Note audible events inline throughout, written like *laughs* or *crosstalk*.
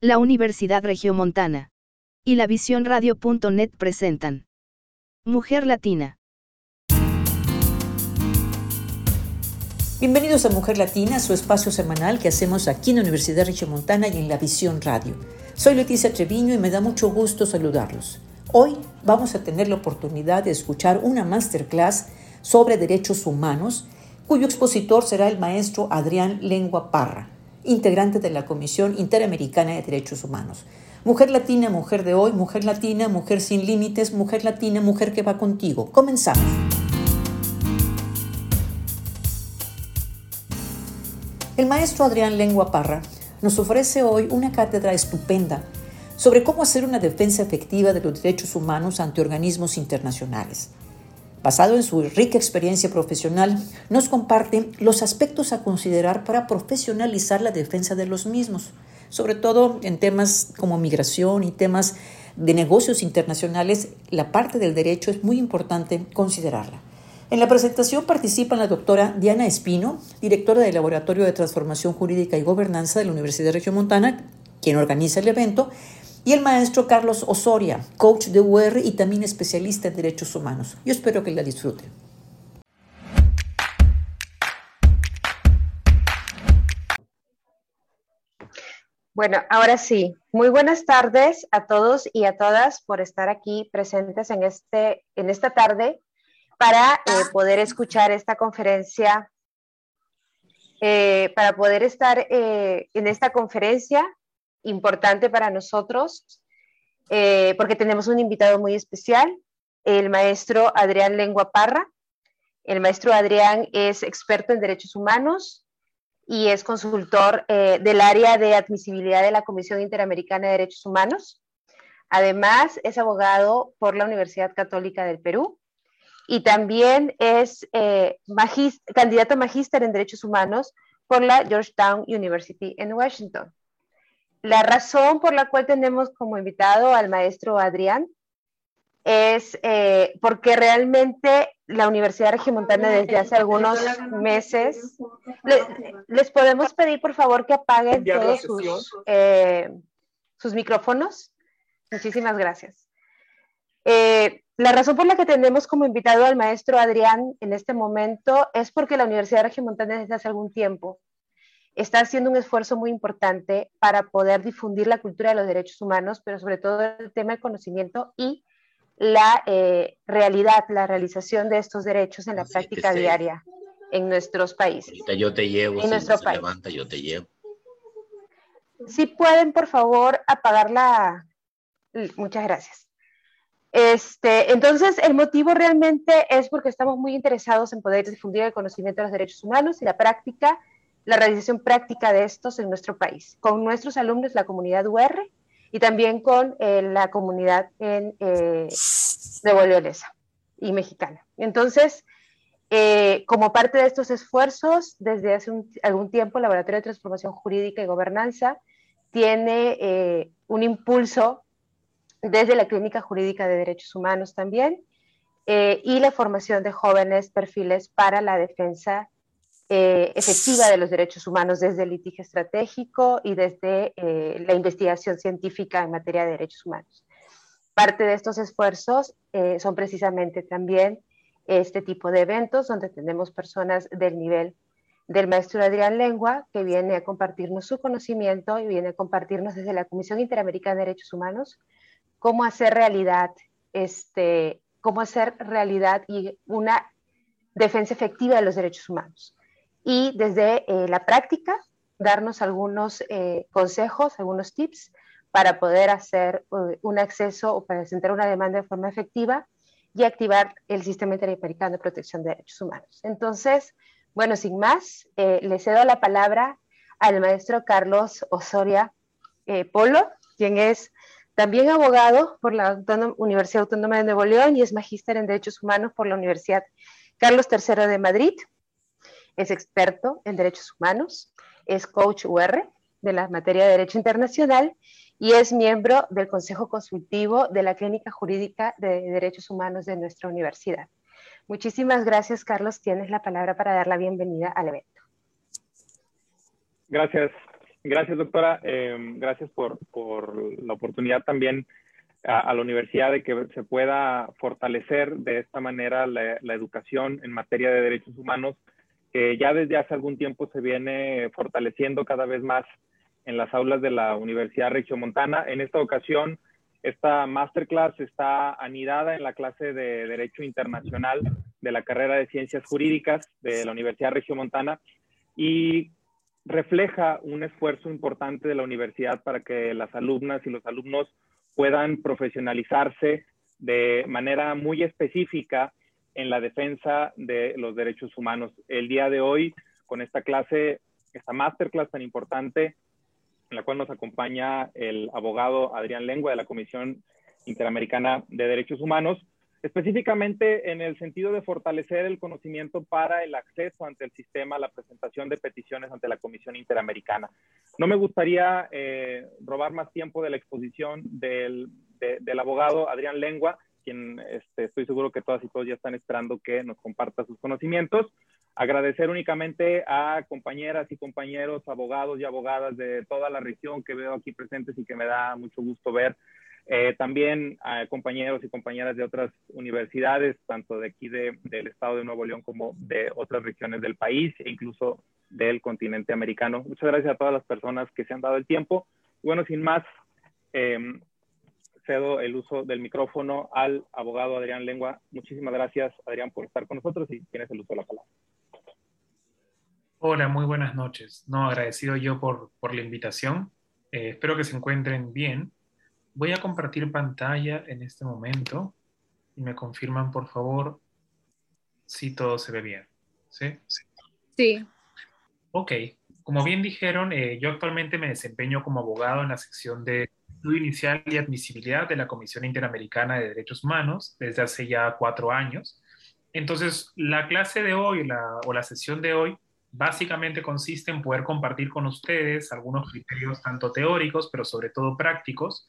la Universidad Regiomontana y la Visión Radio.net presentan Mujer Latina. Bienvenidos a Mujer Latina, su espacio semanal que hacemos aquí en la Universidad Regiomontana y en la Visión Radio. Soy Leticia Treviño y me da mucho gusto saludarlos. Hoy vamos a tener la oportunidad de escuchar una masterclass sobre derechos humanos, cuyo expositor será el maestro Adrián Lengua Parra integrante de la Comisión Interamericana de Derechos Humanos. Mujer latina, mujer de hoy, mujer latina, mujer sin límites, mujer latina, mujer que va contigo. Comenzamos. El maestro Adrián Lengua Parra nos ofrece hoy una cátedra estupenda sobre cómo hacer una defensa efectiva de los derechos humanos ante organismos internacionales basado en su rica experiencia profesional, nos comparte los aspectos a considerar para profesionalizar la defensa de los mismos, sobre todo en temas como migración y temas de negocios internacionales, la parte del derecho es muy importante considerarla. En la presentación participan la doctora Diana Espino, directora del Laboratorio de Transformación Jurídica y Gobernanza de la Universidad de Montana, quien organiza el evento, y el maestro Carlos Osoria, coach de UR y también especialista en derechos humanos. Yo espero que la disfruten. Bueno, ahora sí, muy buenas tardes a todos y a todas por estar aquí presentes en, este, en esta tarde para eh, poder escuchar esta conferencia, eh, para poder estar eh, en esta conferencia importante para nosotros eh, porque tenemos un invitado muy especial, el maestro Adrián Lengua Parra. El maestro Adrián es experto en derechos humanos y es consultor eh, del área de admisibilidad de la Comisión Interamericana de Derechos Humanos. Además, es abogado por la Universidad Católica del Perú y también es eh, candidato magíster en derechos humanos por la Georgetown University en Washington. La razón por la cual tenemos como invitado al maestro Adrián es eh, porque realmente la Universidad Regimontana desde hace algunos meses, les podemos pedir por favor que apaguen todos sus, eh, sus micrófonos. Muchísimas gracias. Eh, la razón por la que tenemos como invitado al maestro Adrián en este momento es porque la Universidad Regimontana desde hace algún tiempo está haciendo un esfuerzo muy importante para poder difundir la cultura de los derechos humanos, pero sobre todo el tema del conocimiento y la eh, realidad, la realización de estos derechos en la práctica diaria en nuestros países. yo te llevo, en si nuestro país. levanta, yo te llevo. Si pueden, por favor, apagar la... Muchas gracias. Este, entonces, el motivo realmente es porque estamos muy interesados en poder difundir el conocimiento de los derechos humanos y la práctica la realización práctica de estos en nuestro país, con nuestros alumnos, la comunidad UR y también con eh, la comunidad en, eh, de y mexicana. Entonces, eh, como parte de estos esfuerzos, desde hace algún tiempo, el Laboratorio de Transformación Jurídica y Gobernanza tiene un impulso desde la Clínica Jurídica de Derechos Humanos también, y la formación de jóvenes perfiles para la defensa eh, efectiva de los derechos humanos desde el litigio estratégico y desde eh, la investigación científica en materia de derechos humanos. Parte de estos esfuerzos eh, son precisamente también este tipo de eventos donde tenemos personas del nivel del maestro Adrián Lengua, que viene a compartirnos su conocimiento y viene a compartirnos desde la Comisión Interamericana de Derechos Humanos cómo hacer realidad, este, cómo hacer realidad y una defensa efectiva de los derechos humanos y desde eh, la práctica darnos algunos eh, consejos, algunos tips para poder hacer eh, un acceso o para presentar una demanda de forma efectiva y activar el sistema interamericano de protección de derechos humanos. Entonces, bueno, sin más, le cedo la palabra al maestro Carlos Osoria Polo, quien es también abogado por la Universidad Autónoma de Nuevo León y es magíster en Derechos Humanos por la Universidad Carlos III de Madrid es experto en derechos humanos, es coach UR de la materia de Derecho Internacional y es miembro del Consejo Consultivo de la Clínica Jurídica de Derechos Humanos de nuestra universidad. Muchísimas gracias, Carlos. Tienes la palabra para dar la bienvenida al evento. Gracias. Gracias, doctora. Em, gracias por, por, la oportunidad también a, la universidad de que se pueda fortalecer de esta manera la, la, educación en materia de derechos humanos, que ya desde hace algún tiempo se viene fortaleciendo cada vez más en las aulas de la Universidad Regiomontana. En esta ocasión, esta masterclass está anidada en la clase de Derecho Internacional de la carrera de Ciencias Jurídicas de la Universidad Regiomontana y refleja un esfuerzo importante de la universidad para que las alumnas y los alumnos puedan profesionalizarse de manera muy específica en la defensa de los derechos humanos. El día de hoy, con esta clase, esta masterclass tan importante, en la cual nos acompaña el abogado Adrián Lengua de la Comisión Interamericana de Derechos Humanos, específicamente en el sentido de fortalecer el conocimiento para el acceso ante el sistema, la presentación de peticiones ante la Comisión Interamericana. No me gustaría eh, robar más tiempo de la exposición del, del abogado Adrián Lengua, quien este, estoy seguro que todas y todos ya están esperando que nos comparta sus conocimientos. Agradecer únicamente a compañeras y compañeros, abogados y abogadas de toda la región que veo aquí presentes y que me da mucho gusto ver eh, también a compañeros y compañeras de otras universidades, tanto de aquí de, del estado de Nuevo León como de otras regiones del país e incluso del continente americano. Muchas gracias a todas las personas que se han dado el tiempo. Bueno, sin más, em, cedo el uso del micrófono al abogado Adrián Lengua. Muchísimas gracias, Adrián, por estar con nosotros y tienes el uso de la palabra. Hola, muy buenas noches. No, agradecido yo por, por la invitación. Eh, espero que se encuentren bien. Voy a compartir pantalla en este momento y me confirman, por favor, si todo se ve bien. ¿Sí? Sí. Ok. Como bien dijeron, eh, yo actualmente me desempeño como abogado en la sección de estudio inicial y admisibilidad de la Comisión Interamericana de Derechos Humanos desde hace ya cuatro años. Entonces, la clase de hoy o la sesión de hoy básicamente consiste en poder compartir con ustedes algunos criterios tanto teóricos, pero sobre todo prácticos,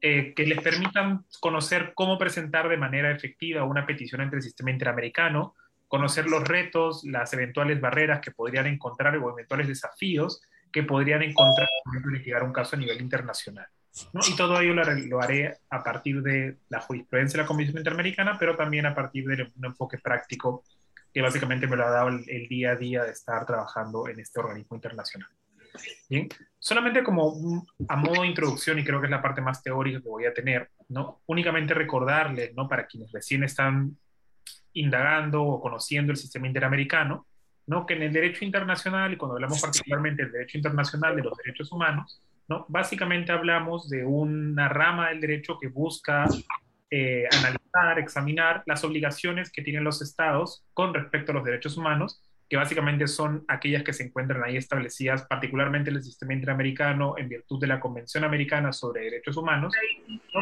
eh, que les permitan conocer cómo presentar de manera efectiva una petición ante el sistema interamericano, conocer los retos, las eventuales barreras que podrían encontrar o eventuales desafíos que podrían encontrar para litigar un caso a nivel internacional. Y todo ello lo, haré a partir de la jurisprudencia de la Comisión Interamericana, pero también a partir de un enfoque práctico que básicamente me lo ha dado el día a día de estar trabajando en este organismo internacional. Bien, solamente como a modo de introducción, y creo que es la parte más teórica que voy a tener, ¿no? Únicamente recordarles, ¿no? Para quienes recién están indagando o conociendo el sistema interamericano, ¿no? Que en el derecho internacional, y cuando hablamos particularmente del derecho internacional de los derechos humanos, ¿no? Básicamente hablamos de una rama del derecho que busca eh, analizar, examinar las obligaciones que tienen los estados con respecto a los derechos humanos que básicamente son aquellas que se encuentran ahí establecidas, particularmente en el sistema interamericano, en virtud de la Convención Americana sobre Derechos Humanos,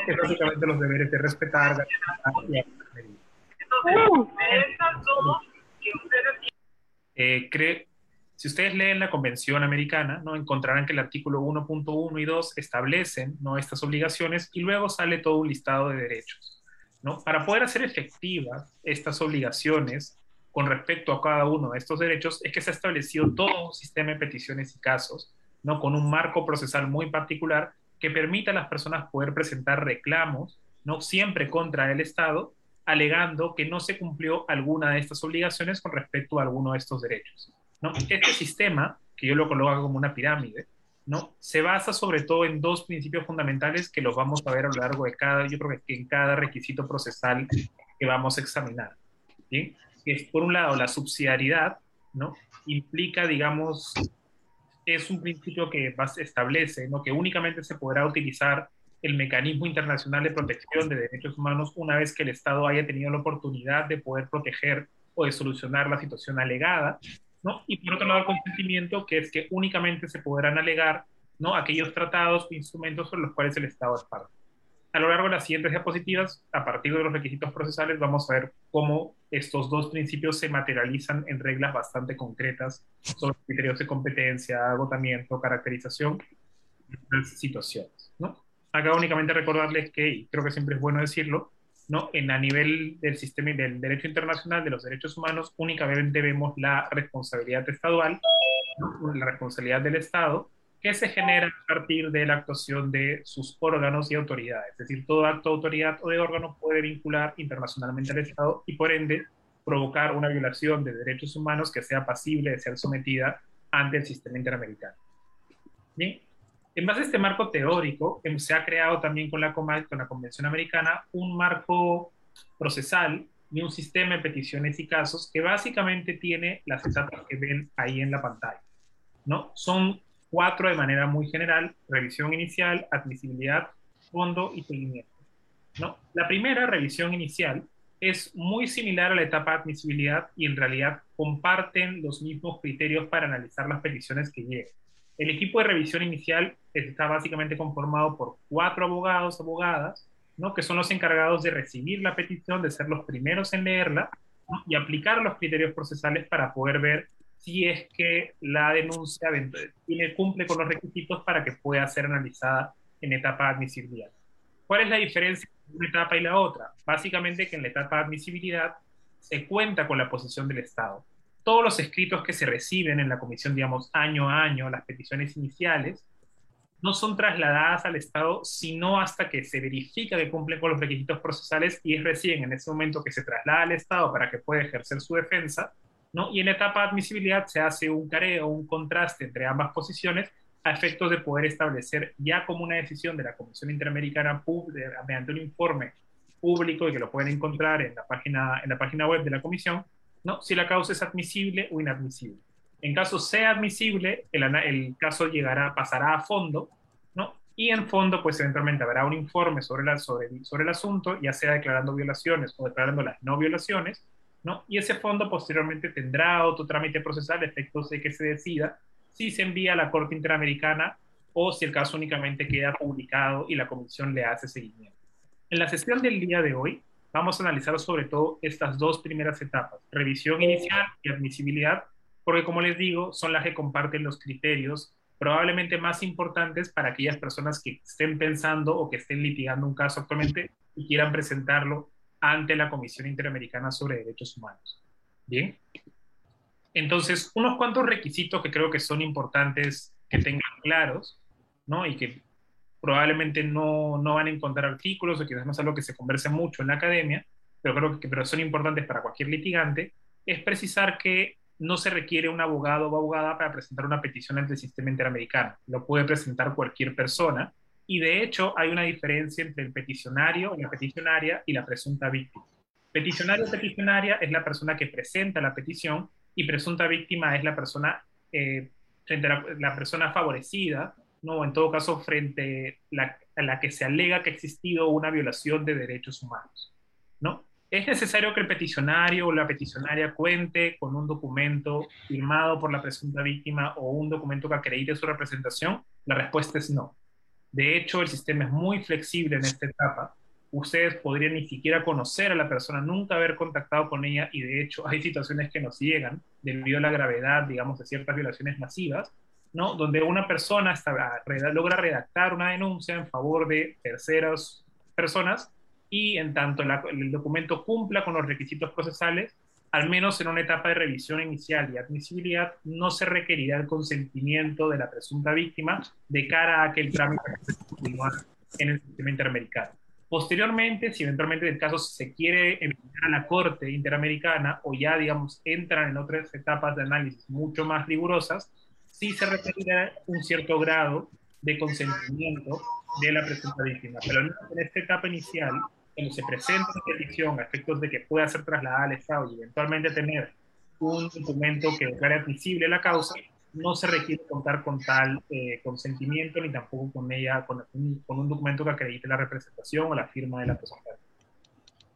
que básicamente los deberes de respetar, y eh, cree, si ustedes leen la Convención Americana, ¿no? encontrarán que el artículo 1.1 y 2 establecen ¿no? estas obligaciones y luego sale todo un listado de derechos. Para poder hacer efectivas estas obligaciones, con respecto a cada uno de estos derechos es que se ha establecido todo un sistema de peticiones y casos, ¿no? con un marco procesal muy particular que permita a las personas poder presentar reclamos, no siempre contra el Estado, alegando que no se cumplió alguna de estas obligaciones con respecto a alguno de estos derechos. ¿No? Este sistema, que yo lo coloco como una pirámide, ¿no? se basa sobre todo en dos principios fundamentales que los vamos a ver a lo largo de cada, yo creo que en cada requisito procesal que vamos a examinar. ¿bien? es, por un lado, la subsidiariedad, ¿no? Implica, digamos, es un principio que establece, ¿no? Que únicamente se podrá utilizar el mecanismo internacional de protección de derechos humanos una vez que el Estado haya tenido la oportunidad de poder proteger o de solucionar la situación alegada, ¿no? Y por otro lado, el consentimiento, que es que únicamente se podrán alegar, ¿no? Aquellos tratados o instrumentos sobre los cuales el Estado es parte. A lo largo de las siguientes diapositivas, a partir de los requisitos procesales, vamos a ver cómo estos dos principios se materializan en reglas bastante concretas sobre criterios de competencia, agotamiento, caracterización de situaciones. ¿no? Acá únicamente recordarles que, y creo que siempre es bueno decirlo, ¿no? en a nivel del sistema del derecho internacional de los derechos humanos, únicamente vemos la responsabilidad estadual, la responsabilidad del Estado, que se genera a partir de la actuación de sus órganos y autoridades. Es decir, todo acto de autoridad o de órgano puede vincular internacionalmente al Estado y por ende provocar una violación de derechos humanos que sea pasible de ser sometida ante el sistema interamericano. Bien, en base a este marco teórico, em, se ha creado también con la, con la Convención Americana un marco procesal y un sistema de peticiones y casos que básicamente tiene las etapas que ven ahí en la pantalla. ¿no? Son cuatro de manera muy general, revisión inicial, admisibilidad, fondo y seguimiento. ¿no? La primera, revisión inicial, es muy similar a la etapa de admisibilidad y en realidad comparten los mismos criterios para analizar las peticiones que llegan. El equipo de revisión inicial está básicamente conformado por cuatro abogados, abogadas, ¿no? que son los encargados de recibir la petición, de ser los primeros en leerla y aplicar los criterios procesales para poder ver si es que la denuncia cumple con los requisitos para que pueda ser analizada en etapa admisibilidad. ¿Cuál es la diferencia entre una etapa y la otra? Básicamente que en la etapa de admisibilidad se cuenta con la posición del Estado. Todos los escritos que se reciben en la comisión, digamos, año a año, las peticiones iniciales, no son trasladadas al Estado sino hasta que se verifica que cumplen con los requisitos procesales y es recién en ese momento que se traslada al Estado para que pueda ejercer su defensa ¿no? Y en la etapa de admisibilidad se hace un careo, un contraste entre ambas posiciones a efectos de poder establecer ya como una decisión de la Comisión Interamericana mediante un informe público y que lo pueden encontrar en la página, en la página web de la Comisión, ¿no? si la causa es admisible o inadmisible. En caso sea admisible, el, caso llegará, pasará a fondo, ¿no? y en fondo, pues eventualmente habrá un informe sobre, la, sobre, sobre el asunto, ya sea declarando violaciones o declarando las no violaciones, y ese fondo posteriormente tendrá otro trámite procesal, efectos de que se decida si se envía a la Corte Interamericana o si el caso únicamente queda publicado y la Comisión le hace seguimiento. En la sesión del día de hoy vamos a analizar sobre todo estas dos primeras etapas, revisión inicial y admisibilidad, porque como les digo, son las que comparten los criterios probablemente más importantes para aquellas personas que estén pensando o que estén litigando un caso actualmente y quieran presentarlo ante la Comisión Interamericana sobre Derechos Humanos. Bien. Entonces, unos cuantos requisitos que creo que son importantes que tengan claros, ¿no? Y que probablemente no, no van a encontrar artículos o quizás no es algo que se converse mucho en la academia, pero creo que pero son importantes para cualquier litigante, es precisar que no se requiere un abogado o abogada para presentar una petición ante el sistema interamericano. Lo puede presentar cualquier persona y de hecho hay una diferencia entre el peticionario, la peticionaria y la presunta víctima. Peticionario o peticionaria es la persona que presenta la petición y presunta víctima es la persona, eh, frente a la, persona favorecida, ¿no? en todo caso frente a la que se alega que ha existido una violación de derechos humanos. ¿Es necesario que el peticionario o la peticionaria cuente con un documento firmado por la presunta víctima o un documento que acredite su representación? La respuesta es no. De hecho, el sistema es muy flexible en esta etapa. Ustedes podrían ni siquiera conocer a la persona, nunca haber contactado con ella y de hecho hay situaciones que nos llegan debido a la gravedad, digamos, de ciertas violaciones masivas, ¿no? Donde una persona logra redactar una denuncia en favor de terceras personas y en tanto el documento cumpla con los requisitos procesales, al menos en una etapa de revisión inicial y admisibilidad, no se requerirá el consentimiento de la presunta víctima de cara a que el trámite continúe en el sistema interamericano. Posteriormente, si eventualmente el caso se quiere enviar a la Corte Interamericana o ya, digamos, entran en otras etapas de análisis mucho más rigurosas, sí se requerirá un cierto grado de consentimiento de la presunta víctima. Pero en esta etapa inicial, cuando se presenta una petición a efectos de que pueda ser trasladada al Estado y eventualmente tener un documento que declare admisible la causa, no se requiere contar con tal eh, consentimiento ni tampoco con ella, con con un, documento que acredite la representación o la firma de la persona.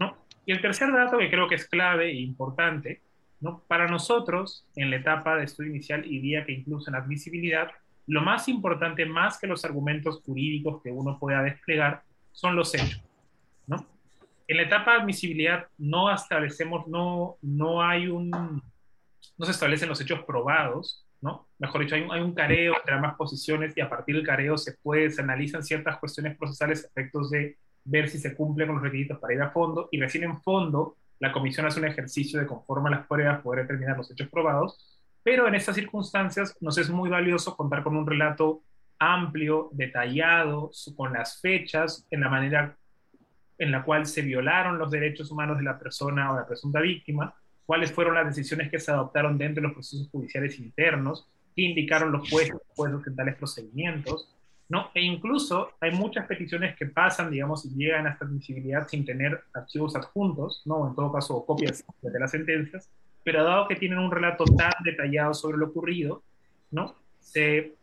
¿no? Y el tercer dato que creo que es clave e importante, ¿no? para nosotros, en la etapa de estudio inicial y día que incluso en admisibilidad, lo más importante, más que los argumentos jurídicos que uno pueda desplegar, son los hechos. En la etapa de admisibilidad no establecemos, no, no hay un, no se establecen los hechos probados, ¿no? Mejor dicho, hay un, hay un careo entre ambas posiciones y a partir del careo se puede, se analizan ciertas cuestiones procesales efectos de ver si se cumplen con los requisitos para ir a fondo y recién en fondo la comisión hace un ejercicio de conforme a las pruebas poder determinar los hechos probados, pero en estas circunstancias nos es muy valioso contar con un relato amplio, detallado, con las fechas, en la manera en la cual se violaron los derechos humanos de la persona o la presunta víctima, cuáles fueron las decisiones que se adoptaron dentro de los procesos judiciales internos, qué indicaron los jueces después de tales procedimientos, ¿no? E incluso hay muchas peticiones que pasan, digamos, y llegan a esta admisibilidad sin tener archivos adjuntos, ¿no? En todo caso, copias de las sentencias, pero dado que tienen un relato tan detallado sobre lo ocurrido, ¿no? Se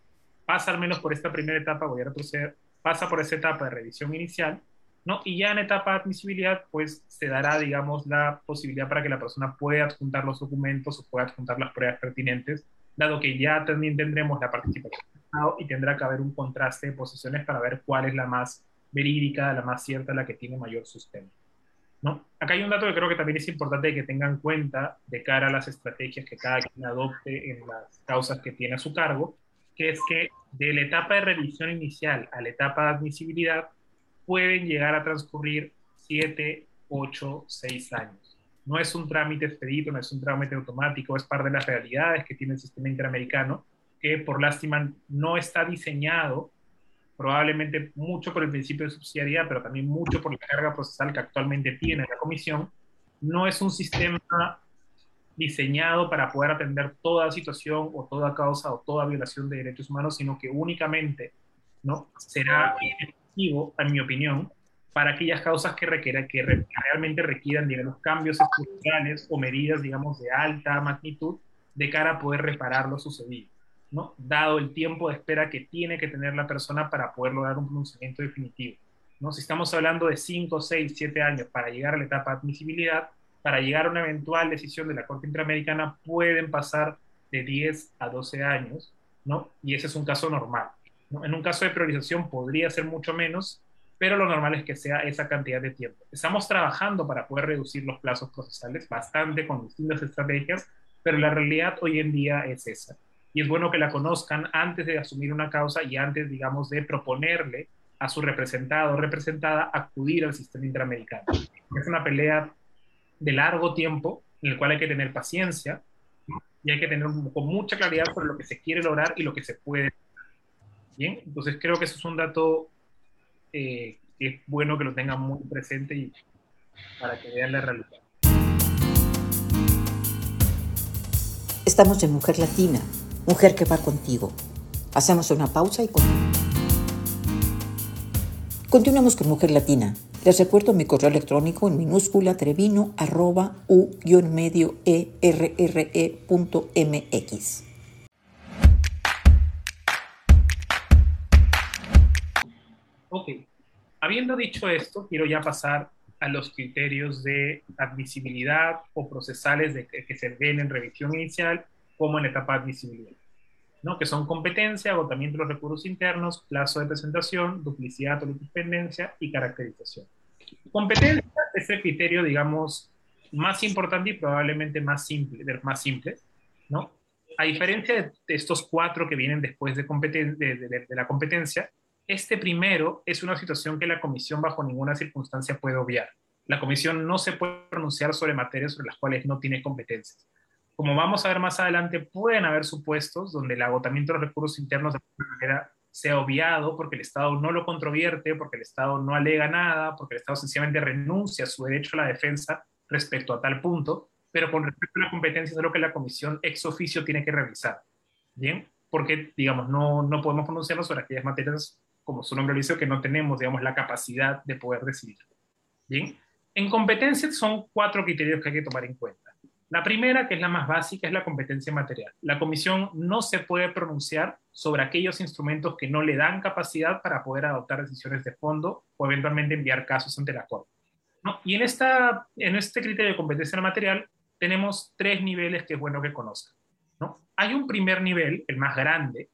pasa al menos por esta primera etapa, voy a retroceder, pasa por esa etapa de revisión inicial, ¿no? Y ya en etapa de admisibilidad, pues se dará, digamos, la posibilidad para que la persona pueda adjuntar los documentos o pueda adjuntar las pruebas pertinentes, dado que ya también tendremos la participación del Estado y tendrá que haber un contraste de posiciones para ver cuál es la más verídica, la más cierta, la que tiene mayor sustento. ¿no? Acá hay un dato que creo que también es importante que tengan en cuenta de cara a las estrategias que cada quien adopte en las causas que tiene a su cargo, que es que de la etapa de revisión inicial a la etapa de admisibilidad pueden llegar a transcurrir 7, 8, 6 años. No es un trámite expedito, no es un trámite automático, es parte de las realidades que tiene el sistema interamericano, que por lástima no está diseñado probablemente mucho por el principio de subsidiariedad, pero también mucho por la carga procesal que actualmente tiene la Comisión, no es un sistema diseñado para poder atender toda situación o toda causa o toda violación de derechos humanos, sino que únicamente ¿no? será efectivo, en mi opinión, para aquellas causas que, requiera, que realmente requieran digamos, cambios estructurales o medidas digamos, de alta magnitud de cara a poder reparar lo sucedido. ¿no? dado el tiempo de espera que tiene que tener la persona para poder lograr un pronunciamiento definitivo. ¿no? Si estamos hablando de 5, 6, 7 años para llegar a la etapa de admisibilidad, para llegar a una eventual decisión de la Corte Interamericana pueden pasar de 10 a 12 años, ¿no? y ese es un caso normal. En un caso de priorización podría ser mucho menos, pero lo normal es que sea esa cantidad de tiempo. Estamos trabajando para poder reducir los plazos procesales bastante con distintas estrategias, pero la realidad hoy en día es esa y es bueno que la conozcan antes de asumir una causa y antes, digamos, de proponerle a su representado o representada acudir al sistema interamericano. Es una pelea de largo tiempo en el cual hay que tener paciencia y hay que tener con mucha claridad sobre lo que se quiere lograr y lo que se puede. Bien, entonces creo que eso es un dato eh, que es bueno que lo tengan muy presente y para que vean la realidad. Estamos en Mujer Latina, Mujer que va contigo. Hacemos una pausa y continuamos. Continuamos con Mujer Latina. Les recuerdo mi correo electrónico en minúscula trevino arroba u-medio Ok, habiendo dicho esto, quiero ya pasar a los criterios de admisibilidad o procesales de que, se ven en revisión inicial como en etapa de admisibilidad. ¿no? que son competencia, agotamiento de los recursos internos, plazo de presentación, duplicidad o independencia y caracterización. Competencia es el criterio, digamos, más importante y probablemente más simple, más simple ¿no? A diferencia de estos cuatro que vienen después de, de, de, de la competencia, este primero es una situación que la comisión bajo ninguna circunstancia puede obviar. La comisión no se puede pronunciar sobre materias sobre las cuales no tiene competencias como vamos a ver más adelante, pueden haber supuestos donde el agotamiento de los recursos internos de alguna manera sea obviado porque el Estado no lo controvierte, porque el Estado no alega nada, porque el Estado sencillamente renuncia a su derecho a la defensa respecto a tal punto, pero con respecto a la competencia es lo que la comisión ex oficio tiene que revisar. ¿Bien? Porque, digamos, no, no podemos pronunciarnos sobre aquellas materias, como su nombre dice, que no tenemos, digamos, la capacidad de poder decidir. ¿Bien? En competencia son cuatro criterios que hay que tomar en cuenta. La primera, que es la más básica, es la competencia material. La comisión no se puede pronunciar sobre aquellos instrumentos que no le dan capacidad para poder adoptar decisiones de fondo o eventualmente enviar casos ante la Corte. Y en, esta, en este criterio de competencia material tenemos tres niveles que es bueno que conozcan. ¿no? Hay un primer nivel, el más grande,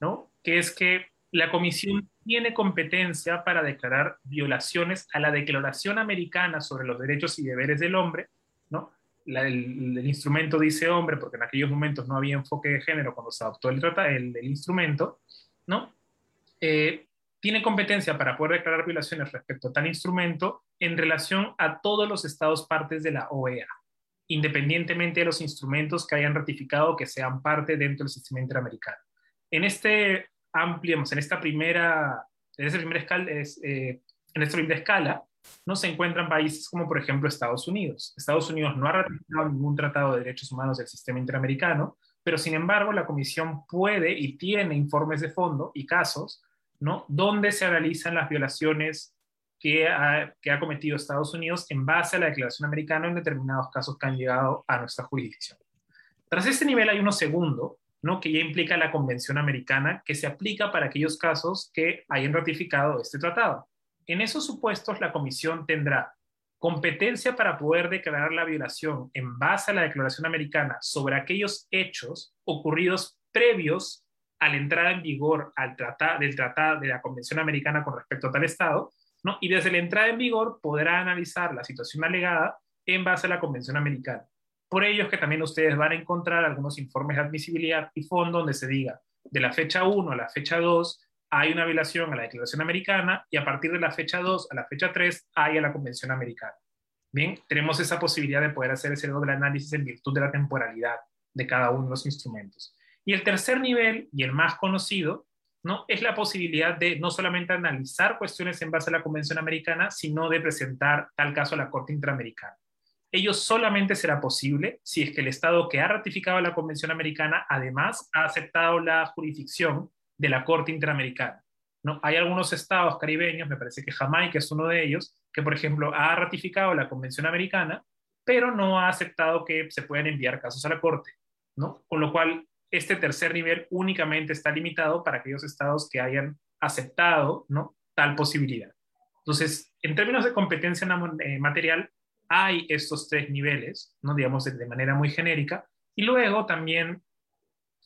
¿no? que es que la comisión tiene competencia para declarar violaciones a la Declaración Americana sobre los Derechos y Deberes del Hombre, ¿no? el, instrumento dice hombre, porque en aquellos momentos no había enfoque de género cuando se adoptó el, el, el instrumento, ¿no? Eh, tiene competencia para poder declarar violaciones respecto a tal instrumento en relación a todos los estados partes de la OEA, independientemente de los instrumentos que hayan ratificado que sean parte dentro del sistema interamericano. En este ampliamos en esta primera, en esta primera escala, es, eh, en esta primera escala, no se encuentran países como por ejemplo Estados Unidos. Estados Unidos no ha ratificado ningún tratado de derechos humanos del sistema interamericano, pero sin embargo la Comisión puede y tiene informes de fondo y casos, ¿no? Donde se analizan las violaciones que ha, que ha cometido Estados Unidos en base a la Declaración Americana en determinados casos que han llegado a nuestra jurisdicción. Tras este nivel hay uno segundo, ¿no? que ya implica la Convención Americana, que se aplica para aquellos casos que hayan ratificado este tratado. En esos supuestos, la Comisión tendrá competencia para poder declarar la violación en base a la Declaración Americana sobre aquellos hechos ocurridos previos a la entrada en vigor del tratado de la Convención Americana con respecto a tal Estado, ¿no? y desde la entrada en vigor podrá analizar la situación alegada en base a la Convención Americana. Por ello que también ustedes van a encontrar algunos informes de admisibilidad y fondo donde se diga de la fecha 1 a la fecha 2 hay una violación a la Declaración Americana y a partir de la fecha 2 a la fecha 3 hay a la Convención Americana. Bien, tenemos esa posibilidad de poder hacer ese doble análisis en virtud de la temporalidad de cada uno de los instrumentos. Y el tercer nivel, y el más conocido, ¿no? es la posibilidad de no solamente analizar cuestiones en base a la Convención Americana, sino de presentar tal caso a la Corte Interamericana. Ello solamente será posible si es que el Estado que ha ratificado la Convención Americana además ha aceptado la jurisdicción de la Corte Interamericana. ¿no? Hay algunos estados caribeños, me parece que Jamaica es uno de ellos, que por ejemplo ha ratificado la Convención Americana, pero no ha aceptado que se puedan enviar casos a la Corte. ¿no? Con lo cual, este tercer nivel únicamente está limitado para aquellos estados que hayan aceptado tal posibilidad. Entonces, en términos de competencia eh, material, hay estos tres niveles, ¿no? digamos de manera muy genérica, y luego también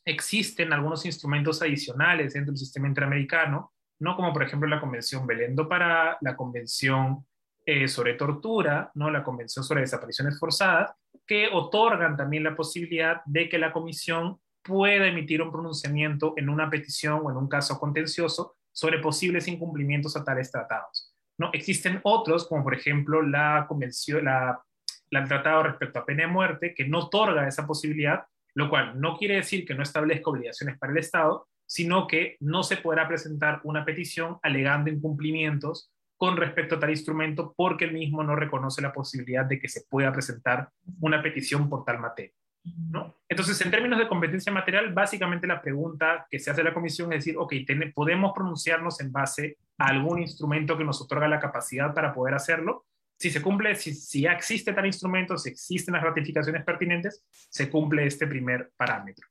existen algunos instrumentos adicionales dentro del sistema interamericano, ¿no? como por ejemplo la Convención Belendo para la Convención eh, sobre Tortura, ¿no? la Convención sobre Desapariciones Forzadas, que otorgan también la posibilidad de que la Comisión pueda emitir un pronunciamiento en una petición o en un caso contencioso sobre posibles incumplimientos a tales tratados. ¿No? Existen otros, como por ejemplo la convención, la, el tratado respecto a pena de muerte, que no otorga esa posibilidad, lo cual no quiere decir que no establezca obligaciones para el Estado, sino que no se podrá presentar una petición alegando incumplimientos con respecto a tal instrumento porque el mismo no reconoce la posibilidad de que se pueda presentar una petición por tal materia. ¿No? Entonces, en términos de competencia material, básicamente la pregunta que se hace a la comisión es decir, ok, podemos pronunciarnos en base a algún instrumento que nos otorga la capacidad para poder hacerlo, si se cumple, si, ya existe tal instrumento, si existen las ratificaciones pertinentes, se cumple este primer parámetro.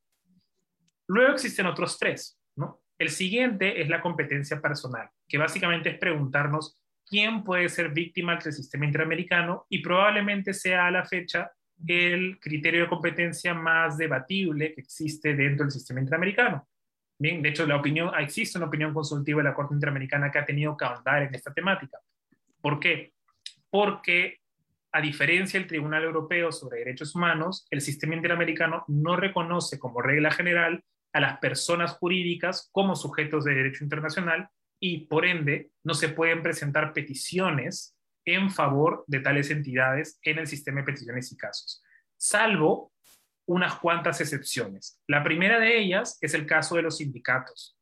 Luego existen otros tres, ¿no? El siguiente es la competencia personal, que básicamente es preguntarnos quién puede ser víctima del sistema interamericano y probablemente sea a la fecha el criterio de competencia más debatible que existe dentro del sistema interamericano. Bien, de hecho, la opinión, existe una opinión consultiva de la Corte Interamericana que ha tenido que ahondar en esta temática. ¿Por qué? porque a diferencia del Tribunal Europeo sobre Derechos Humanos, el sistema interamericano no reconoce como regla general a las personas jurídicas como sujetos de derecho internacional y, por ende, no se pueden presentar peticiones en favor de tales entidades en el sistema de peticiones y casos, salvo unas cuantas excepciones. La primera de ellas es el caso de los sindicatos.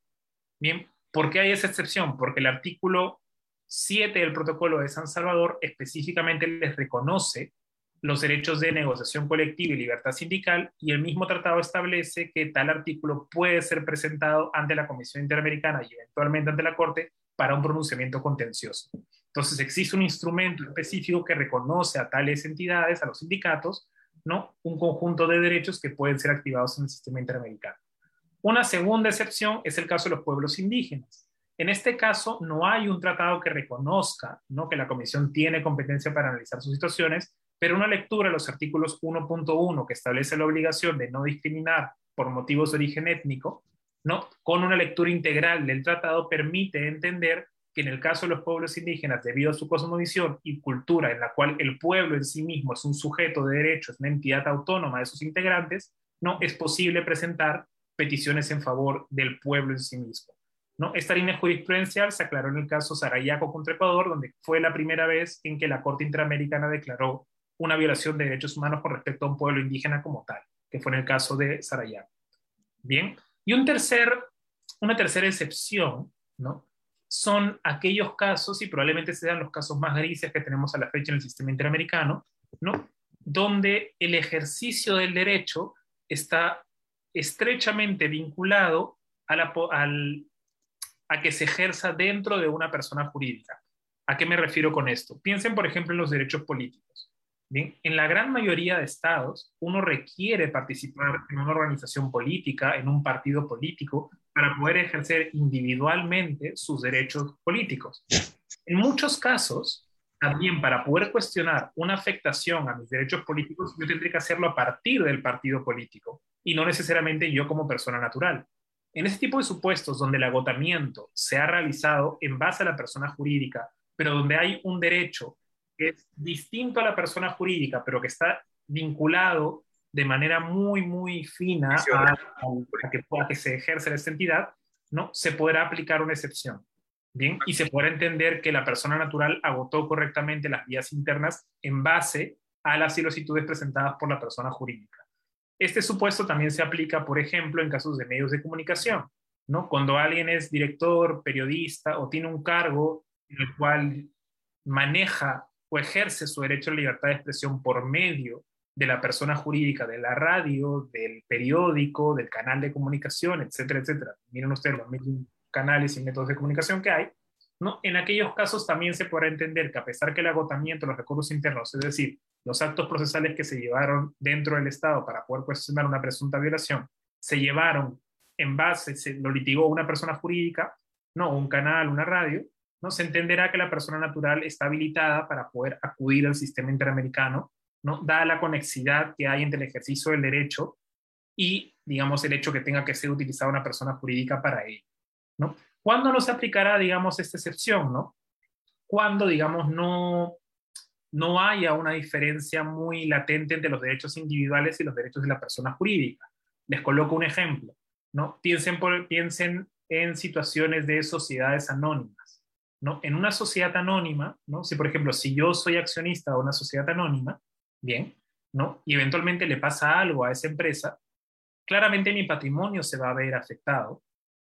Bien, ¿por qué hay esa excepción? Porque el artículo 7 del protocolo de San Salvador específicamente les reconoce los derechos de negociación colectiva y libertad sindical y el mismo tratado establece que tal artículo puede ser presentado ante la Comisión Interamericana y eventualmente ante la Corte para un pronunciamiento contencioso. Entonces existe un instrumento específico que reconoce a tales entidades, a los sindicatos, ¿no? un conjunto de derechos que pueden ser activados en el sistema interamericano. Una segunda excepción es el caso de los pueblos indígenas. En este caso, no hay un tratado que reconozca ¿no? que la Comisión tiene competencia para analizar sus situaciones, pero una lectura de los artículos 1.1 que establece la obligación de no discriminar por motivos de origen étnico, ¿no? con una lectura integral del tratado permite entender que en el caso de los pueblos indígenas, debido a su cosmovisión y cultura en la cual el pueblo en sí mismo es un sujeto de derechos, una entidad autónoma de sus integrantes, no es posible presentar peticiones en favor del pueblo en sí mismo. ¿no? Esta línea jurisprudencial se aclaró en el caso Sarayaco contra Ecuador, donde fue la primera vez en que la Corte Interamericana declaró una violación de derechos humanos con respecto a un pueblo indígena como tal, que fue en el caso de Sarayaco. Bien, y un tercer una tercera excepción, ¿no? Son aquellos casos, y probablemente sean los casos más grises que tenemos a la fecha en el sistema interamericano, ¿no? Donde el ejercicio del derecho está estrechamente vinculado a, que se ejerza dentro de una persona jurídica. ¿A qué me refiero con esto? Piensen, por ejemplo, en los derechos políticos. Bien, en la gran mayoría de estados, uno requiere participar en una organización política, en un partido político, para poder ejercer individualmente sus derechos políticos. En muchos casos, también para poder cuestionar una afectación a mis derechos políticos, yo tendría que hacerlo a partir del partido político y no necesariamente yo como persona natural. En ese tipo de supuestos donde el agotamiento se ha realizado en base a la persona jurídica, pero donde hay un derecho que es distinto a la persona jurídica, pero que está vinculado de manera muy, muy fina a, que, que se ejerce esta entidad, ¿no? se podrá aplicar una excepción. Bien, y se podrá entender que la persona natural agotó correctamente las vías internas en base a las solicitudes presentadas por la persona jurídica. Este supuesto también se aplica, por ejemplo, en casos de medios de comunicación, ¿no? Cuando alguien es director, periodista o tiene un cargo en el cual maneja o ejerce su derecho a la libertad de expresión por medio de la persona jurídica, de la radio, del periódico, del canal de comunicación, etcétera, etcétera. Miren ustedes los canales y métodos de comunicación que hay. ¿no? En aquellos casos también se podrá entender que a pesar que el agotamiento de los recursos internos, es decir, los actos procesales que se llevaron dentro del Estado para poder cuestionar una presunta violación, se llevaron en base, se lo litigó una persona jurídica, no un canal, una radio, ¿no? se entenderá que la persona natural está habilitada para poder acudir al sistema interamericano, ¿no? dada la conexidad que hay entre el ejercicio del derecho y, digamos, el hecho que tenga que ser utilizada una persona jurídica para ello. ¿no? ¿Cuándo no se aplicará, digamos, esta excepción? ¿no? Cuando, digamos, no, no haya una diferencia muy latente entre los derechos individuales y los derechos de la persona jurídica. Les coloco un ejemplo. ¿no? Piensen, por, piensen en situaciones de sociedades anónimas. ¿no? En una sociedad anónima, ¿no? si por ejemplo, si yo soy accionista de una sociedad anónima, bien, ¿no? y eventualmente le pasa algo a esa empresa, claramente mi patrimonio se va a ver afectado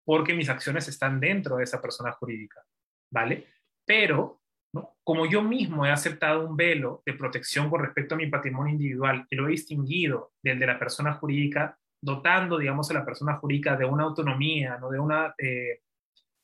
porque mis acciones están dentro de esa persona jurídica, ¿vale? Pero, ¿no? como yo mismo he aceptado un velo de protección con respecto a mi patrimonio individual y lo he distinguido del de la persona jurídica, dotando, digamos, a la persona jurídica de una autonomía, ¿no? De una, eh,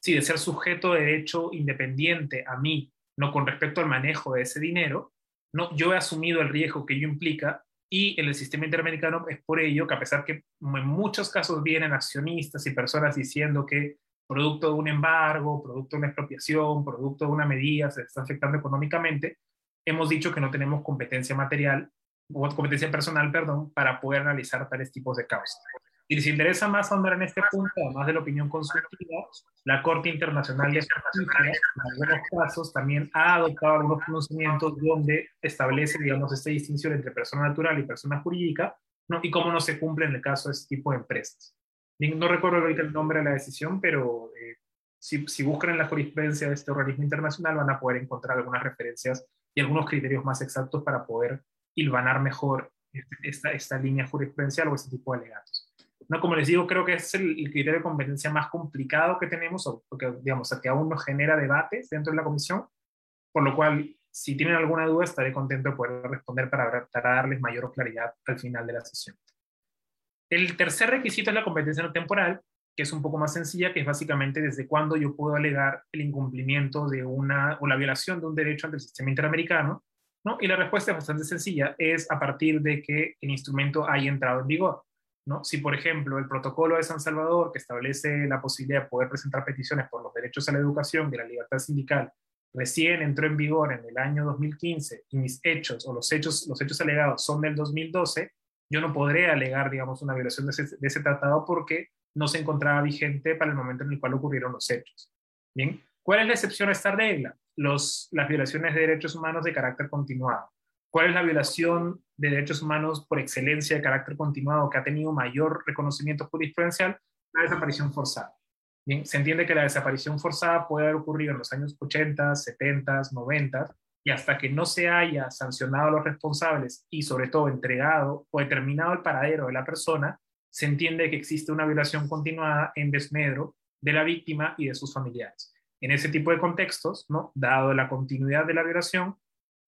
sí, de ser sujeto de derecho independiente a mí, ¿no? Con respecto al manejo de ese dinero, ¿no? Yo he asumido el riesgo que ello implica y en el sistema interamericano es por ello que a pesar que en muchos casos vienen accionistas y personas diciendo que producto de un embargo, producto de una expropiación, producto de una medida se está afectando económicamente, hemos dicho que no tenemos competencia material o competencia personal, perdón, para poder analizar tales tipos de causas. Y si interesa más ahondar en este punto, además de la opinión consultiva, la Corte Internacional de Justicia, en algunos casos, también ha adoptado algunos conocimientos donde establece, digamos, esta distinción entre persona natural y persona jurídica, ¿no? y cómo no se cumple en el caso de este tipo de empresas. no recuerdo ahorita el nombre de la decisión, pero eh, si, si buscan en la jurisprudencia de este organismo internacional van a poder encontrar algunas referencias y algunos criterios más exactos para poder hilvanar mejor esta, esta línea jurisprudencial o este tipo de alegatos. No, como les digo, creo que es el, criterio de competencia más complicado que tenemos, porque, digamos, que aún nos genera debates dentro de la comisión, por lo cual, si tienen alguna duda, estaré contento de poder responder para, para darles mayor claridad al final de la sesión. El tercer requisito es la competencia no temporal, que es un poco más sencilla, que es básicamente desde cuándo yo puedo alegar el incumplimiento de una o la violación de un derecho ante el sistema interamericano, ¿no? Y la respuesta es bastante sencilla, es a partir de que el instrumento haya entrado en vigor. Si, por ejemplo, el protocolo de San Salvador, que establece la posibilidad de poder presentar peticiones por los derechos a la educación y la libertad sindical, recién entró en vigor en el año 2015 y mis hechos o los hechos, los hechos alegados son del 2012, yo no podré alegar, digamos, una violación de ese, de ese tratado porque no se encontraba vigente para el momento en el cual ocurrieron los hechos. Bien, ¿cuál es la excepción a esta regla? Los, las violaciones de derechos humanos de carácter continuado. ¿Cuál es la violación de derechos humanos por excelencia de carácter continuado que ha tenido mayor reconocimiento jurisprudencial? La desaparición forzada. Bien, se entiende que la desaparición forzada puede haber ocurrido en los años 80, 70, 90 y hasta que no se haya sancionado a los responsables y sobre todo entregado o determinado el paradero de la persona, se entiende que existe una violación continuada en desmedro de la víctima y de sus familiares. En ese tipo de contextos, dado la continuidad de la violación,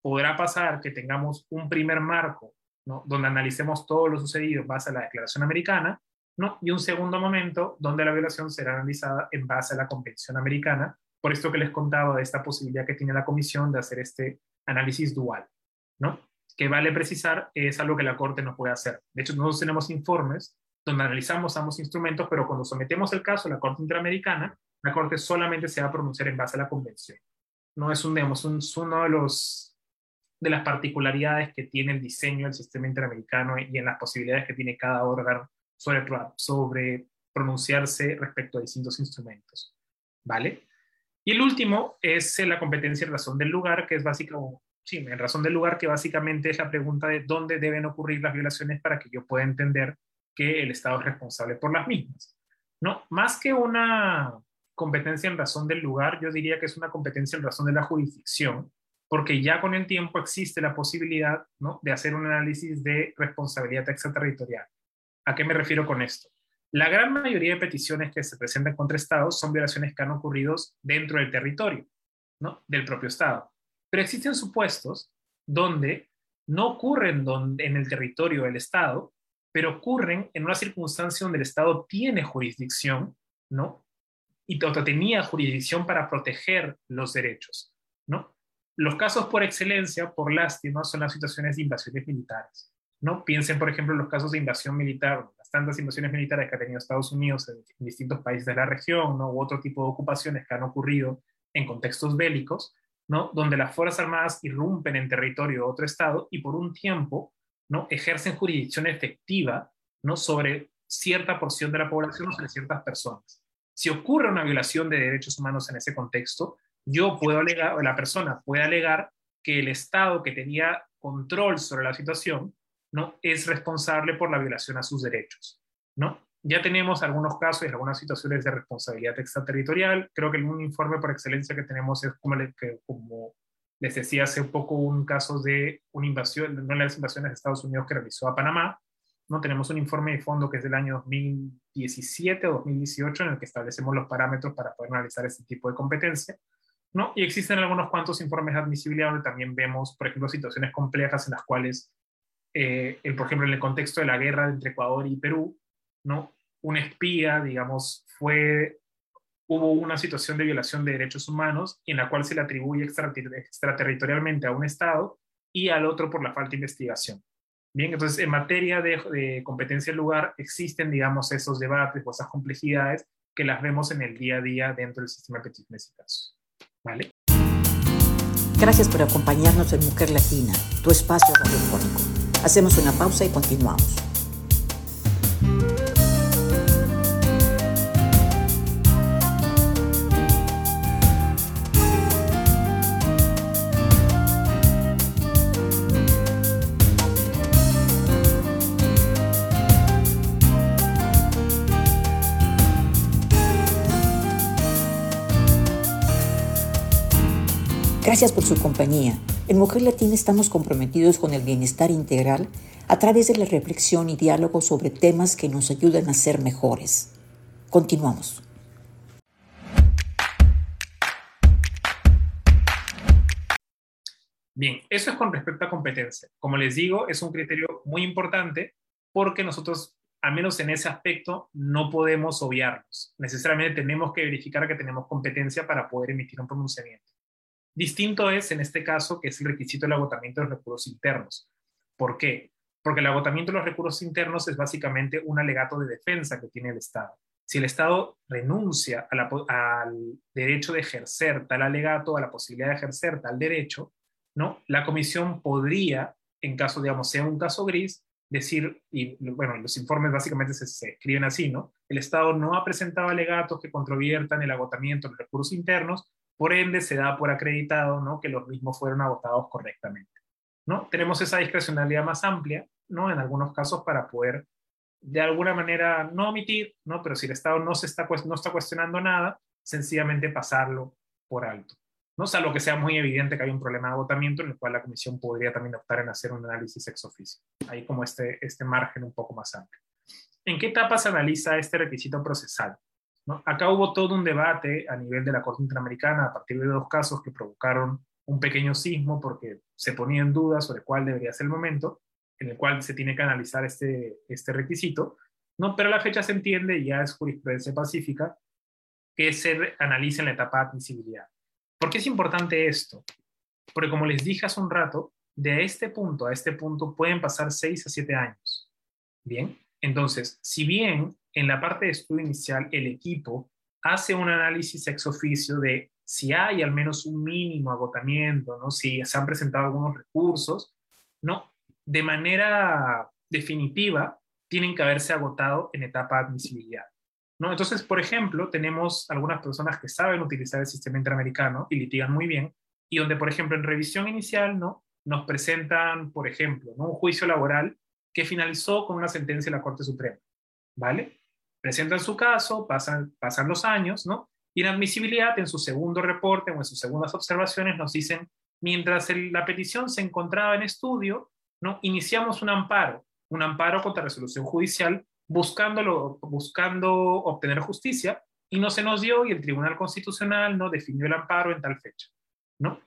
podrá pasar que tengamos un primer marco ¿no? donde analicemos todo lo sucedido en base a la Declaración Americana, ¿no? y un segundo momento donde la violación será analizada en base a la Convención Americana, por esto que les contaba de esta posibilidad que tiene la Comisión de hacer este análisis dual, ¿no? que vale precisar es algo que la Corte no puede hacer. De hecho, nosotros tenemos informes donde analizamos ambos instrumentos, pero cuando sometemos el caso a la Corte Interamericana, la Corte solamente se va a pronunciar en base a la Convención. No es un, digamos, un, uno de los de las particularidades que tiene el diseño del sistema interamericano y en las posibilidades que tiene cada órgano sobre, sobre pronunciarse respecto a distintos instrumentos. ¿Vale? Y el último es la competencia en razón del lugar, que es básicamente, sí, en razón del lugar, que básicamente es la pregunta de dónde deben ocurrir las violaciones para que yo pueda entender que el Estado es responsable por las mismas. No, más que una competencia en razón del lugar, yo diría que es una competencia en razón de la jurisdicción, porque ya con el tiempo existe la posibilidad ¿no? de hacer un análisis de responsabilidad extraterritorial. ¿A qué me refiero con esto? La gran mayoría de peticiones que se presentan contra Estados son violaciones que han ocurrido dentro del territorio ¿no? del propio Estado. Pero existen supuestos donde no ocurren en el territorio del Estado, pero ocurren en una circunstancia donde el Estado tiene jurisdicción, ¿no? Y tenía jurisdicción para proteger los derechos. Los casos por excelencia, por lástima, son las situaciones de invasiones militares, ¿no? Piensen, por ejemplo, en los casos de invasión militar, las tantas invasiones militares que ha tenido Estados Unidos en, distintos países de la región, ¿no? U otro tipo de ocupaciones que han ocurrido en contextos bélicos, ¿no? Donde las Fuerzas Armadas irrumpen en territorio de otro Estado y por un tiempo ¿no? ejercen jurisdicción efectiva ¿no? sobre cierta porción de la población o sobre ciertas personas. Si ocurre una violación de derechos humanos en ese contexto, yo puedo alegar, o la persona puede alegar que el Estado que tenía control sobre la situación ¿no? es responsable por la violación a sus derechos. ¿no? Ya tenemos algunos casos y algunas situaciones de responsabilidad extraterritorial. Creo que un informe por excelencia que tenemos es como, que, como les decía hace un poco un caso de una invasión, no las invasiones de Estados Unidos que realizó a Panamá. ¿no? Tenemos un informe de fondo que es del año 2017 o 2018 en el que establecemos los parámetros para poder analizar este tipo de competencia. ¿No? Y existen algunos cuantos informes de admisibilidad donde también vemos, por ejemplo, situaciones complejas en las cuales, eh, por ejemplo, en el contexto de la guerra entre Ecuador y Perú, ¿no? un espía, digamos, fue hubo una situación de violación de derechos humanos en la cual se le atribuye extraterritorialmente a un Estado y al otro por la falta de investigación. Bien, entonces en materia de, competencia del lugar existen, digamos, esos debates o esas complejidades que las vemos en el día a día dentro del sistema de peticiones y casos. Gracias por acompañarnos en Mujer Latina, tu espacio radiofónico. Hacemos una pausa y continuamos. Gracias por su compañía. En Mujer Latina estamos comprometidos con el bienestar integral a través de la reflexión y diálogo sobre temas que nos ayudan a ser mejores. Continuamos. Bien, eso es con respecto a competencia. Como les digo, es un criterio muy importante porque nosotros, al menos en ese aspecto, no podemos obviarnos. Necesariamente tenemos que verificar que tenemos competencia para poder emitir un pronunciamiento. Distinto es en este caso que es el requisito del agotamiento de los recursos internos. ¿Por qué? Porque el agotamiento de los recursos internos es básicamente un alegato de defensa que tiene el Estado. Si el Estado renuncia al derecho de ejercer tal alegato, a la posibilidad de ejercer tal derecho, ¿no? la comisión podría, en caso, digamos, sea un caso gris, decir, y bueno, los informes básicamente se, escriben así, ¿no? El Estado no ha presentado alegatos que controviertan el agotamiento de los recursos internos, por ende, se da por acreditado ¿no? que los mismos fueron agotados correctamente. ¿no? Tenemos esa discrecionalidad más amplia ¿no? en algunos casos para poder de alguna manera no omitir, ¿no? pero si el Estado no, se está, no está cuestionando nada, sencillamente pasarlo por alto. ¿no? Salvo que sea muy evidente que hay un problema de agotamiento en el cual la Comisión podría también optar en hacer un análisis ex officio. Hay como este, este margen un poco más amplio. ¿En qué etapa se analiza este requisito procesal? Acá hubo todo un debate a nivel de la Corte Interamericana a partir de dos casos que provocaron un pequeño sismo porque se ponía en duda sobre cuál debería ser el momento en el cual se tiene que analizar este, este requisito, ¿no? pero la fecha se entiende, y ya es jurisprudencia pacífica, que se analice en la etapa de admisibilidad. ¿Por qué es importante esto? Porque como les dije hace un rato, de este punto a este punto pueden pasar 6 a 7 años. Bien, entonces, si bien en la parte de estudio inicial el equipo hace un análisis ex oficio de si hay al menos un mínimo agotamiento, ¿no? si se han presentado algunos recursos, ¿no? de manera definitiva tienen que haberse agotado en etapa de admisibilidad. ¿no? Entonces, por ejemplo, tenemos algunas personas que saben utilizar el sistema interamericano y litigan muy bien, y donde, por ejemplo, en revisión inicial, ¿no? nos presentan, por ejemplo, ¿no? un juicio laboral que finalizó con una sentencia de la Corte Suprema, ¿vale? Presentan su caso, pasan, pasan los años, ¿no? Y en admisibilidad, en su segundo reporte o en sus segundas observaciones, nos dicen, mientras la petición se encontraba en estudio, ¿no? iniciamos un amparo, un amparo contra resolución judicial, buscándolo, buscando obtener justicia, y no se nos dio, y el Tribunal Constitucional no definió el amparo en tal fecha. ¿no?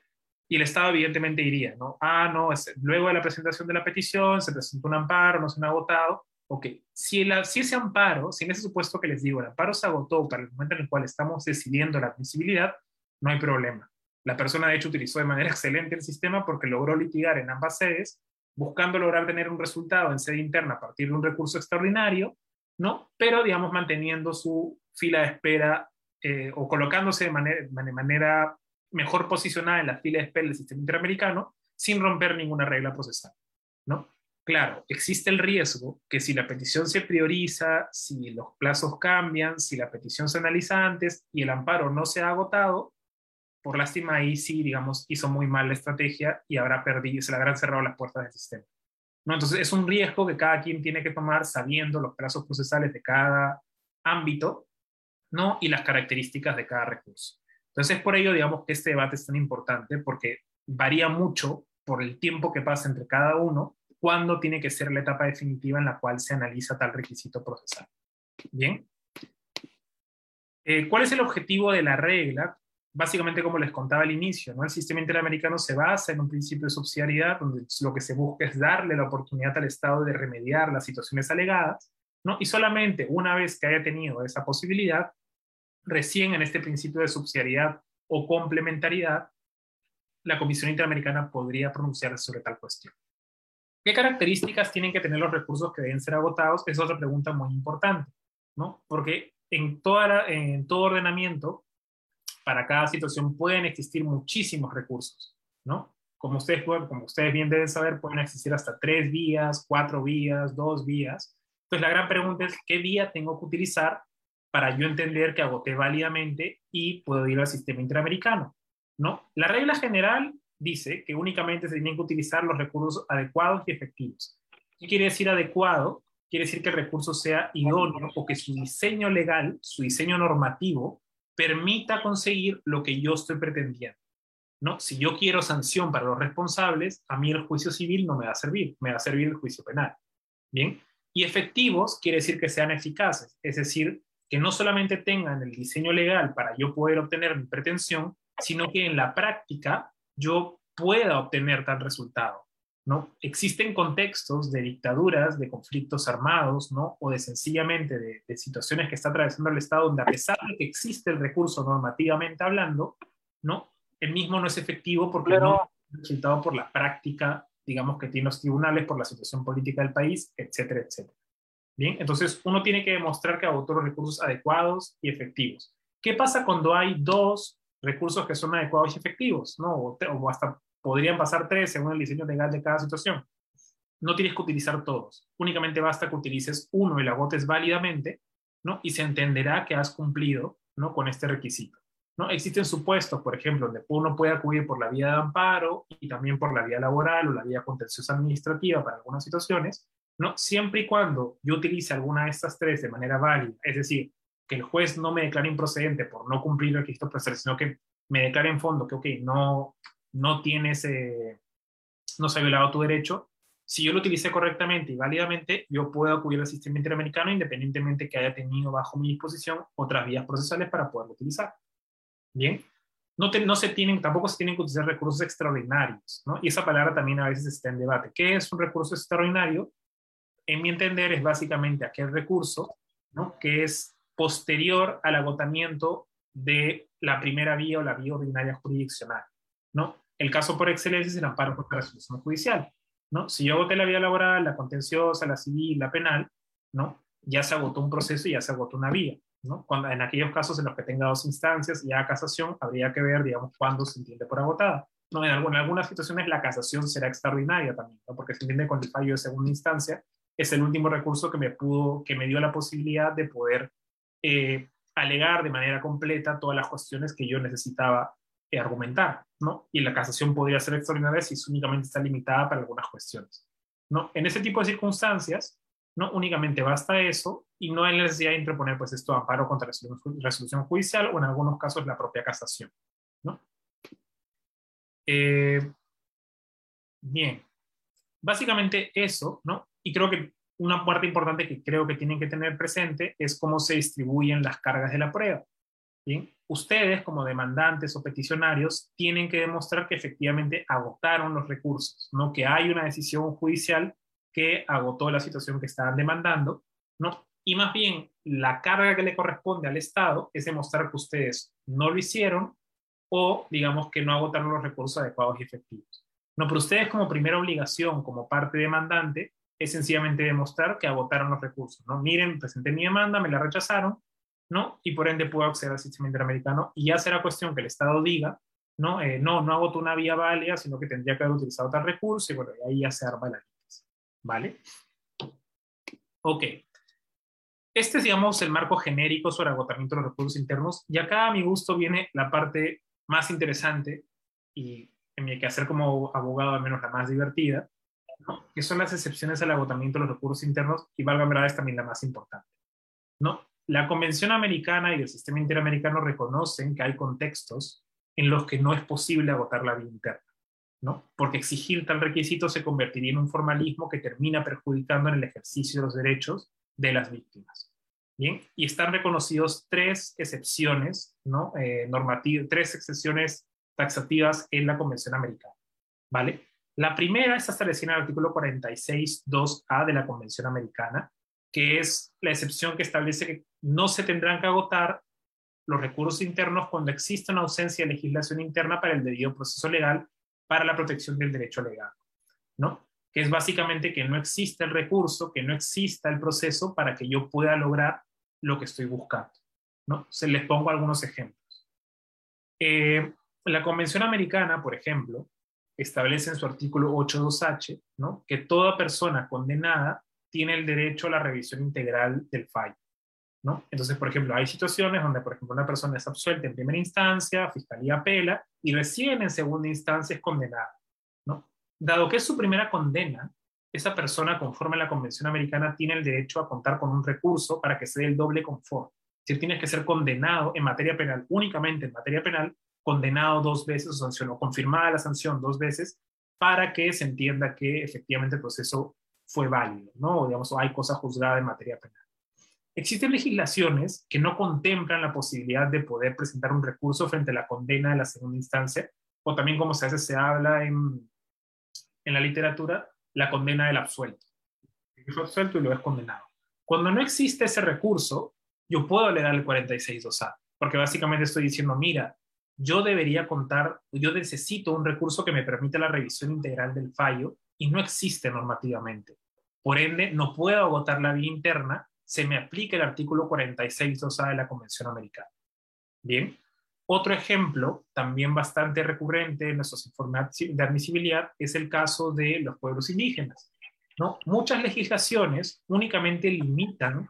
Y el Estado evidentemente diría, ¿no? Ah, no, luego de la presentación de la petición se presentó un amparo, no se han agotado. Ok, si, si ese amparo, si en ese supuesto que les digo, el amparo se agotó para el momento en el cual estamos decidiendo la admisibilidad, no hay problema. La persona, de hecho, utilizó de manera *laughs* excelente el sistema porque logró litigar en ambas sedes, buscando lograr tener un resultado en sede interna a partir de un recurso extraordinario, ¿no? Pero, digamos, manteniendo su fila de espera eh, o colocándose de manera, de manera mejor posicionada en la fila de espera del sistema interamericano sin romper ninguna regla procesal, ¿no? Claro, existe el riesgo que si la petición se prioriza, si los plazos cambian, si la petición se analiza antes y el amparo no se ha agotado, por lástima ahí sí, digamos, hizo muy mal la estrategia y habrá perdido, se le habrán cerrado las puertas del sistema. ¿No? Entonces es un riesgo que cada quien tiene que tomar sabiendo los plazos procesales de cada ámbito ¿no? y las características de cada recurso. Entonces, es por ello, digamos, que este debate es tan importante porque varía mucho por el tiempo que pasa entre cada uno, cuándo tiene que ser la etapa definitiva en la cual se analiza tal requisito procesal. Bien. Eh, ¿Cuál es el objetivo de la regla? Básicamente, como les contaba al inicio, ¿no? el sistema interamericano se basa en un principio de subsidiariedad, donde lo que se busca es darle la oportunidad al Estado de remediar las situaciones alegadas, ¿no? y solamente una vez que haya tenido esa posibilidad, recién en este principio de subsidiariedad o complementariedad, la Comisión Interamericana podría pronunciarse sobre tal cuestión. ¿Qué características tienen que tener los recursos que deben ser agotados? Es otra pregunta muy importante, ¿no? Porque en, toda en todo ordenamiento, para cada situación pueden existir muchísimos recursos, ¿no? Como ustedes, como ustedes bien deben saber, pueden existir hasta tres vías, cuatro vías, dos vías. Entonces, la gran pregunta es, ¿qué vía tengo que utilizar para yo entender que agoté válidamente y puedo ir al sistema interamericano. ¿no? La regla general dice que únicamente se tienen que utilizar los recursos adecuados y efectivos. ¿Qué quiere decir adecuado? Quiere decir que el recurso sea idóneo o que su diseño legal, su diseño normativo, permita conseguir lo que yo estoy pretendiendo. ¿no? Si yo quiero sanción para los responsables, a mí el juicio civil no me va a servir, me va a servir el juicio penal. Bien. Y efectivos quiere decir que sean eficaces, es decir, que no solamente tengan el diseño legal para yo poder obtener mi pretensión, sino que en la práctica yo pueda obtener tal resultado. ¿no? Existen contextos de dictaduras, de conflictos armados, ¿no? o de sencillamente de, situaciones que está atravesando el Estado, donde a pesar de que existe el recurso normativamente hablando, ¿no? el mismo no es efectivo porque no es resultado por la práctica, digamos, que tienen los tribunales, por la situación política del país, etcétera, etcétera. Bien, entonces uno tiene que demostrar que agotó los recursos adecuados y efectivos. ¿Qué pasa cuando hay dos recursos que son adecuados y efectivos? ¿no? O, hasta podrían pasar tres según el diseño legal de cada situación. No tienes que utilizar todos. Únicamente basta que utilices uno y lo agotes válidamente, ¿no? Y se entenderá que has cumplido, ¿no? Con este requisito. ¿no? Existen supuestos, por ejemplo, donde uno puede acudir por la vía de amparo y también por la vía laboral o la vía contenciosa administrativa para algunas situaciones, ¿no? Siempre y cuando yo utilice alguna de estas tres de manera válida, es decir, que el juez no me declare improcedente por no cumplir el requisito procesal, sino que me declare en fondo que, ok, no, no tienes, no se ha violado tu derecho, Si yo lo utilicé correctamente y válidamente, yo puedo acudir al sistema interamericano independientemente que haya tenido bajo mi disposición otras vías procesales para poderlo utilizar. Bien, no, no se tienen, tampoco se tienen que utilizar recursos extraordinarios, ¿no? Y esa palabra también a veces está en debate. ¿Qué es un recurso extraordinario? En mi entender es básicamente aquel recurso, ¿no? Que es posterior al agotamiento de la primera vía o la vía ordinaria jurisdiccional, ¿no? El caso por excelencia es el amparo contra resolución judicial, ¿no? Si yo agoté la vía laboral, la contenciosa, la civil, la penal, ¿no? Ya se agotó un proceso y ya se agotó una vía. Cuando, en aquellos casos en los que tenga dos instancias y haga casación, habría que ver, digamos, cuándo se entiende por agotada. ¿no? En, algunas situaciones la casación será extraordinaria también, ¿no? porque se entiende con el fallo de segunda instancia, es el último recurso que me, pudo, que me dio la posibilidad de poder eh, alegar de manera completa todas las cuestiones que yo necesitaba eh, argumentar, ¿no? Y la casación podría ser extraordinaria si únicamente está limitada para algunas cuestiones, ¿no? En ese tipo de circunstancias, no únicamente basta eso y no hay necesidad de interponer pues esto amparo contra resolución judicial o en algunos casos la propia casación. ¿no? Eh, bien, básicamente eso, ¿no? Y creo que una parte importante que creo que tienen que tener presente es cómo se distribuyen las cargas de la prueba. Bien, ustedes como demandantes o peticionarios tienen que demostrar que efectivamente agotaron los recursos, no que hay una decisión judicial que agotó la situación que estaban demandando, ¿no? Y más bien, la carga que le corresponde al Estado es demostrar que ustedes no lo hicieron o, digamos, que no agotaron los recursos adecuados y efectivos. No, pero ustedes como primera obligación, como parte demandante, es sencillamente demostrar que agotaron los recursos, ¿no? Miren, presenté mi demanda, me la rechazaron, ¿no? Y por ende puedo acceder al sistema interamericano y ya será cuestión que el Estado diga, ¿no? Eh, no, no agotó una vía válida, sino que tendría que haber utilizado tal recurso y bueno, ahí ya se arma la ¿vale? Ok. Este es, digamos, el marco genérico sobre agotamiento de los recursos internos. Y acá, a mi gusto, viene la parte más interesante y en mi quehacer como abogado, al menos la más divertida, que son las excepciones al agotamiento de los recursos internos y, valga verdad, es también la más importante. ¿no? La Convención Americana y el sistema interamericano reconocen que hay contextos en los que no es posible agotar la vía interna. ¿no? Porque exigir tal requisito se convertiría en un formalismo que termina perjudicando en el ejercicio de los derechos de las víctimas. Bien, y están reconocidos tres excepciones, ¿no? Eh, tres excepciones taxativas en la Convención Americana, ¿vale? La primera está establecida en el artículo 46.2a de la Convención Americana, que es la excepción que establece que no se tendrán que agotar los recursos internos cuando exista una ausencia de legislación interna para el debido proceso legal para la protección del derecho legal, ¿no? Que es básicamente que no existe el recurso, que no exista el proceso para que yo pueda lograr lo que estoy buscando, ¿no? Se les pongo algunos ejemplos. Eh, la Convención Americana, por ejemplo, establece en su artículo 8.2h, ¿no? Que toda persona condenada tiene el derecho a la revisión integral del fallo. ¿no? Entonces, por ejemplo, hay situaciones donde, por ejemplo, una persona es absuelta en primera instancia, fiscalía apela y recién en segunda instancia es condenada. ¿no? Dado que es su primera condena, esa persona, conforme a la Convención Americana, tiene el derecho a contar con un recurso para que se dé el doble confort. Si tienes que ser condenado en materia penal, únicamente en materia penal, condenado dos veces o sanción o confirmada la sanción dos veces para que se entienda que efectivamente el proceso fue válido, ¿no? O digamos, hay cosas juzgadas en materia penal. Existen legislaciones que no contemplan la posibilidad de poder presentar un recurso frente a la condena de la segunda instancia, o también como se hace, se habla en, en la literatura, la condena del absuelto. Es absuelto y lo es condenado. Cuando no existe ese recurso, yo puedo alegar el 46.2a, porque básicamente estoy diciendo, mira, yo debería contar, yo necesito un recurso que me permita la revisión integral del fallo y no existe normativamente. Por ende, no puedo agotar la vía interna se me aplica el artículo 46.2a de la Convención Americana. Bien, otro ejemplo, también bastante recurrente en nuestros informes de admisibilidad, es el caso de los pueblos indígenas. ¿no? Muchas legislaciones únicamente limitan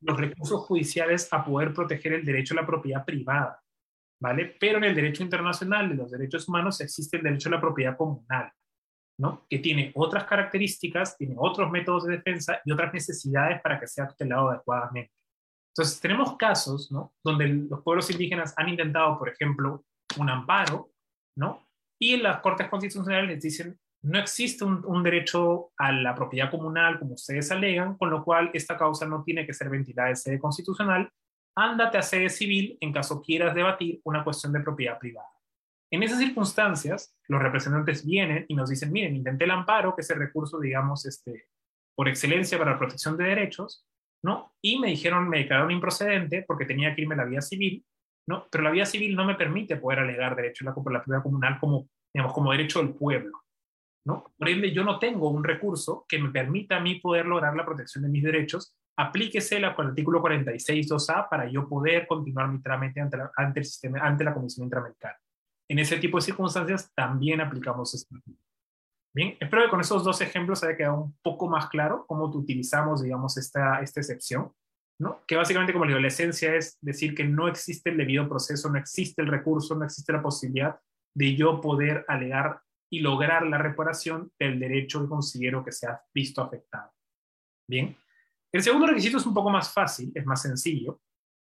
los recursos judiciales a poder proteger el derecho a la propiedad privada, ¿vale? Pero en el derecho internacional de los derechos humanos existe el derecho a la propiedad comunal que tiene otras características, tiene otros métodos de defensa y otras necesidades para que sea tutelado adecuadamente. Entonces, tenemos casos donde los pueblos indígenas han intentado, por ejemplo, un amparo, ¿no? y las cortes constitucionales les dicen, no existe un, un, derecho a la propiedad comunal como ustedes alegan, con lo cual esta causa no tiene que ser ventilada en sede constitucional. Ándate a sede civil en caso quieras debatir una cuestión de propiedad privada. En esas circunstancias, los representantes vienen y nos dicen, miren, intenté el amparo, que es el recurso, digamos, este, por excelencia para la protección de derechos, ¿no? Y me dijeron, me declararon improcedente porque tenía que irme a la vía civil, ¿no? Pero la vía civil no me permite poder alegar derecho a la, propiedad comunal como, digamos, como derecho del pueblo, ¿no? Por ende, yo no tengo un recurso que me permita a mí poder lograr la protección de mis derechos. Aplíquese el artículo 46 2A para yo poder continuar mi trámite ante, la, el sistema, ante la Comisión Interamericana. En ese tipo de circunstancias también aplicamos este Bien, espero que con esos dos ejemplos haya quedado un poco más claro cómo utilizamos, digamos, esta, esta excepción, ¿no? Que básicamente, como digo, la esencia es decir que no existe el debido proceso, no existe el recurso, no existe la posibilidad de yo poder alegar y lograr la reparación del derecho que considero que se ha visto afectado. Bien, el segundo requisito es un poco más fácil, es más sencillo,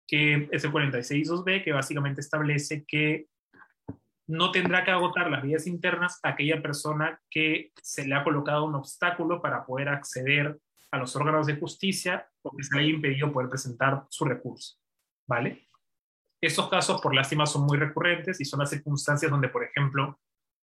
que es el 46.2b, que básicamente establece que no tendrá que agotar las vías internas aquella persona que se le ha colocado un obstáculo para poder acceder a los órganos de justicia o que se le haya impedido poder presentar su recurso. ¿Vale? Estos casos, por lástima, son muy recurrentes y son las circunstancias donde, por ejemplo,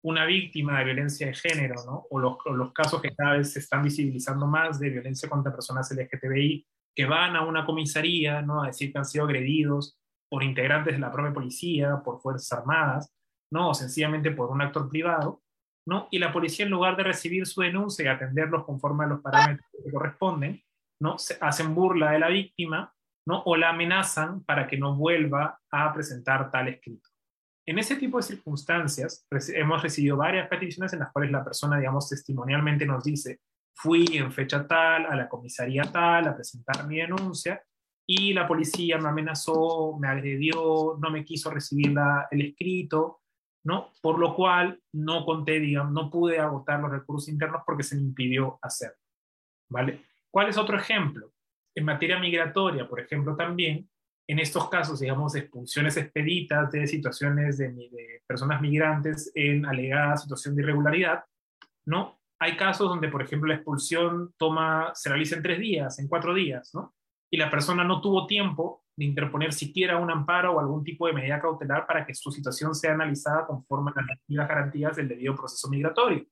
una víctima de violencia de género, ¿no? o, los, los casos que cada vez se están visibilizando más de violencia contra personas LGTBI, que van a una comisaría ¿no? a decir que han sido agredidos por integrantes de la propia policía, por Fuerzas Armadas, ¿no? O sencillamente por un actor privado, ¿no? Y la policía, en lugar de recibir su denuncia y atenderlos conforme a los parámetros que corresponden, ¿no? Se hacen burla de la víctima, ¿no? O la amenazan para que no vuelva a presentar tal escrito. En ese tipo de circunstancias, hemos recibido varias peticiones en las cuales la persona, digamos, testimonialmente nos dice, fui en fecha tal a la comisaría tal a presentar mi denuncia y la policía me amenazó, me agredió, no me quiso recibir el escrito, ¿no? Por lo cual no conté, digamos, no pude agotar los recursos internos porque se me impidió hacerlo, ¿vale? ¿Cuál es otro ejemplo? En materia migratoria, por ejemplo, también, en estos casos, digamos, de expulsiones expeditas de situaciones de, de personas migrantes en alegada situación de irregularidad, ¿no? Hay casos donde, por ejemplo, la expulsión toma, se realiza en tres días, en cuatro días, ¿no? Y la persona no tuvo tiempo de interponer siquiera un amparo o algún tipo de medida cautelar para que su situación sea analizada conforme a las garantías del debido proceso migratorio.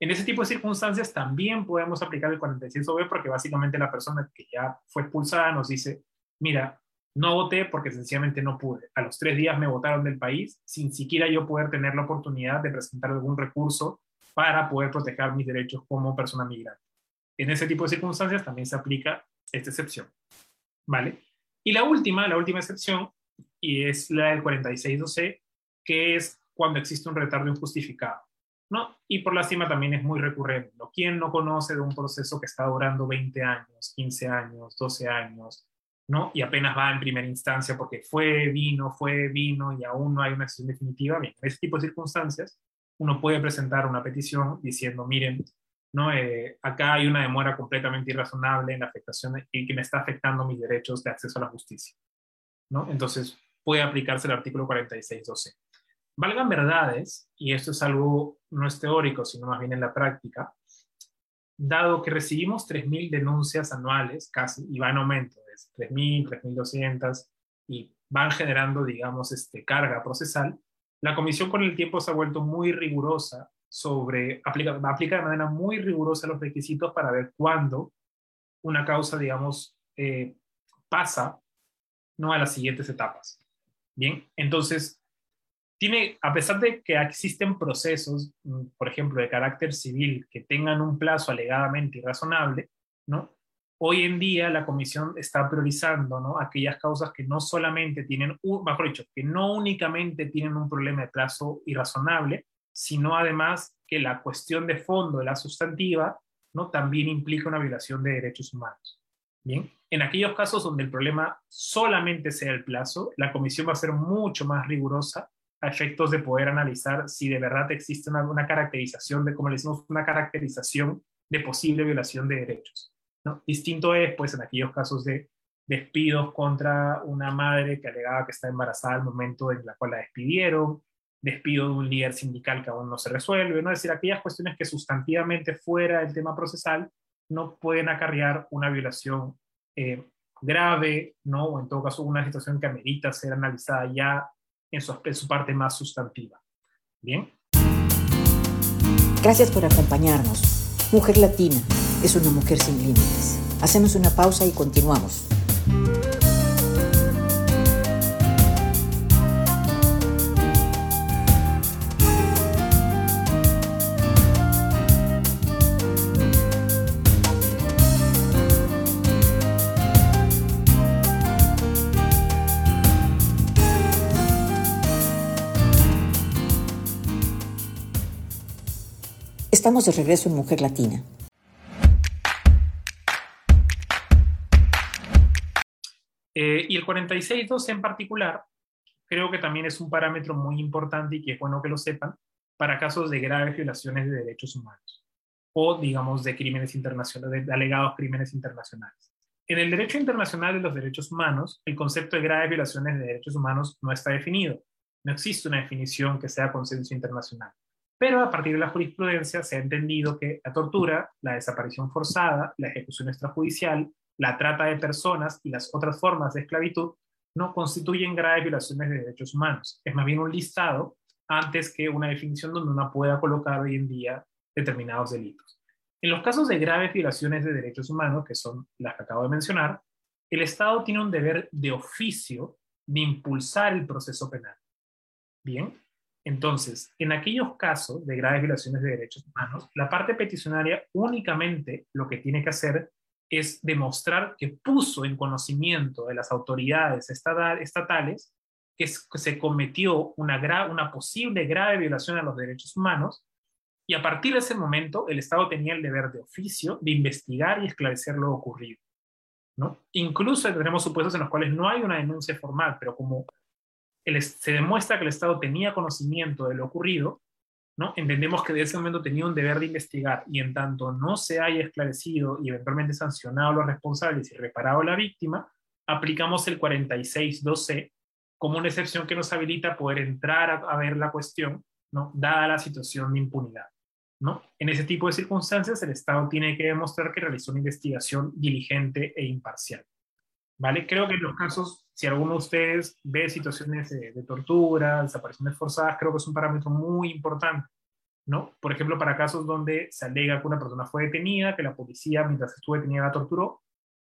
En ese tipo de circunstancias también podemos aplicar el 46B porque básicamente la persona que ya fue expulsada nos dice, mira, no voté porque sencillamente no pude. A los tres días me votaron del país sin siquiera yo poder tener la oportunidad de presentar algún recurso para poder proteger mis derechos como persona migrante. En ese tipo de circunstancias también se aplica esta excepción. ¿Vale? Y la última, la última excepción, y es la del 4612, que es cuando existe un retardo injustificado. ¿no? Y por lástima también es muy recurrente. ¿Quién no conoce de un proceso que está durando 20 años, 15 años, 12 años, ¿no? y apenas va en primera instancia porque fue, vino, fue, vino y aún no hay una decisión definitiva? En ese tipo de circunstancias uno puede presentar una petición diciendo, miren, ¿no? Eh, acá hay una demora completamente irrazonable en la afectación y que me está afectando mis derechos de acceso a la justicia. ¿no? Entonces, puede aplicarse el artículo 46.12. Valgan verdades, y esto es algo no es teórico, sino más bien en la práctica, dado que recibimos 3.000 denuncias anuales, casi, y va en aumento, es 3.000, 3.200, y van generando, digamos, este, carga procesal, la comisión con el tiempo se ha vuelto muy rigurosa sobre, aplica, aplica de manera muy rigurosa los requisitos para ver cuándo una causa, digamos, eh, pasa ¿no? a las siguientes etapas. Bien, entonces, tiene, a pesar de que existen procesos, mm, por ejemplo, de carácter civil que tengan un plazo alegadamente irrazonable, ¿no? Hoy en día la comisión está priorizando ¿no? aquellas causas que no solamente tienen, mejor dicho, que no únicamente tienen un problema de plazo irrazonable, sino además que la cuestión de fondo de la sustantiva ¿no? también implica una violación de derechos humanos. Bien, en aquellos casos donde el problema solamente sea el plazo, la comisión va a ser mucho más rigurosa a efectos de poder analizar si de verdad existe una, caracterización de, como le decimos, una caracterización de posible violación de derechos. Distinto es, pues, en aquellos casos de despidos contra una madre que alegaba que está embarazada al momento en la cual la despidieron, despido de un líder sindical que aún no se resuelve, ¿no? Es decir, aquellas cuestiones que sustantivamente fuera del tema procesal no pueden acarrear una violación eh, grave, ¿no? O en todo caso una situación que amerita ser analizada ya en su, parte más sustantiva. Bien. Gracias por acompañarnos. Mujer Latina es una mujer sin límites. Hacemos una pausa y continuamos. Estamos de regreso en Mujer Latina. Eh, y el 46.2 en particular, creo que también es un parámetro muy importante y que es bueno que lo sepan para casos de graves violaciones de derechos humanos o, digamos, de crímenes internacionales, de alegados crímenes internacionales. En el derecho internacional de los derechos humanos, el concepto de graves violaciones de derechos humanos no está definido. No existe una definición que sea consenso internacional. Pero a partir de la jurisprudencia se ha entendido que la tortura, la desaparición forzada, la ejecución extrajudicial, la trata de personas y las otras formas de esclavitud no constituyen graves violaciones de derechos humanos. Es más bien un listado antes que una definición donde uno pueda colocar hoy en día determinados delitos. En los casos de graves violaciones de derechos humanos, que son las que acabo de mencionar, el Estado tiene un deber de oficio de impulsar el proceso penal. Bien, entonces, en aquellos casos de graves violaciones de derechos humanos, la parte peticionaria únicamente lo que tiene que hacer es demostrar que puso en conocimiento de las autoridades estatales que se cometió una, posible grave violación a los derechos humanos y a partir de ese momento el Estado tenía el deber de oficio de investigar y esclarecer lo ocurrido. ¿no? Incluso tenemos supuestos en los cuales no hay una denuncia formal, pero como se demuestra que el Estado tenía conocimiento de lo ocurrido, ¿no? entendemos que de ese momento tenía un deber de investigar y en tanto no se haya esclarecido y eventualmente sancionado a los responsables y reparado a la víctima, aplicamos el 46.2c como una excepción que nos habilita poder entrar a, ver la cuestión, dada la situación de impunidad. ¿no? En ese tipo de circunstancias, el Estado tiene que demostrar que realizó una investigación diligente e imparcial. ¿Vale? Creo que en los casos si alguno de ustedes ve situaciones de, tortura, desapariciones forzadas, creo que es un parámetro muy importante, ¿no? Por ejemplo, para casos donde se alega que una persona fue detenida, que la policía mientras estuvo detenida la torturó,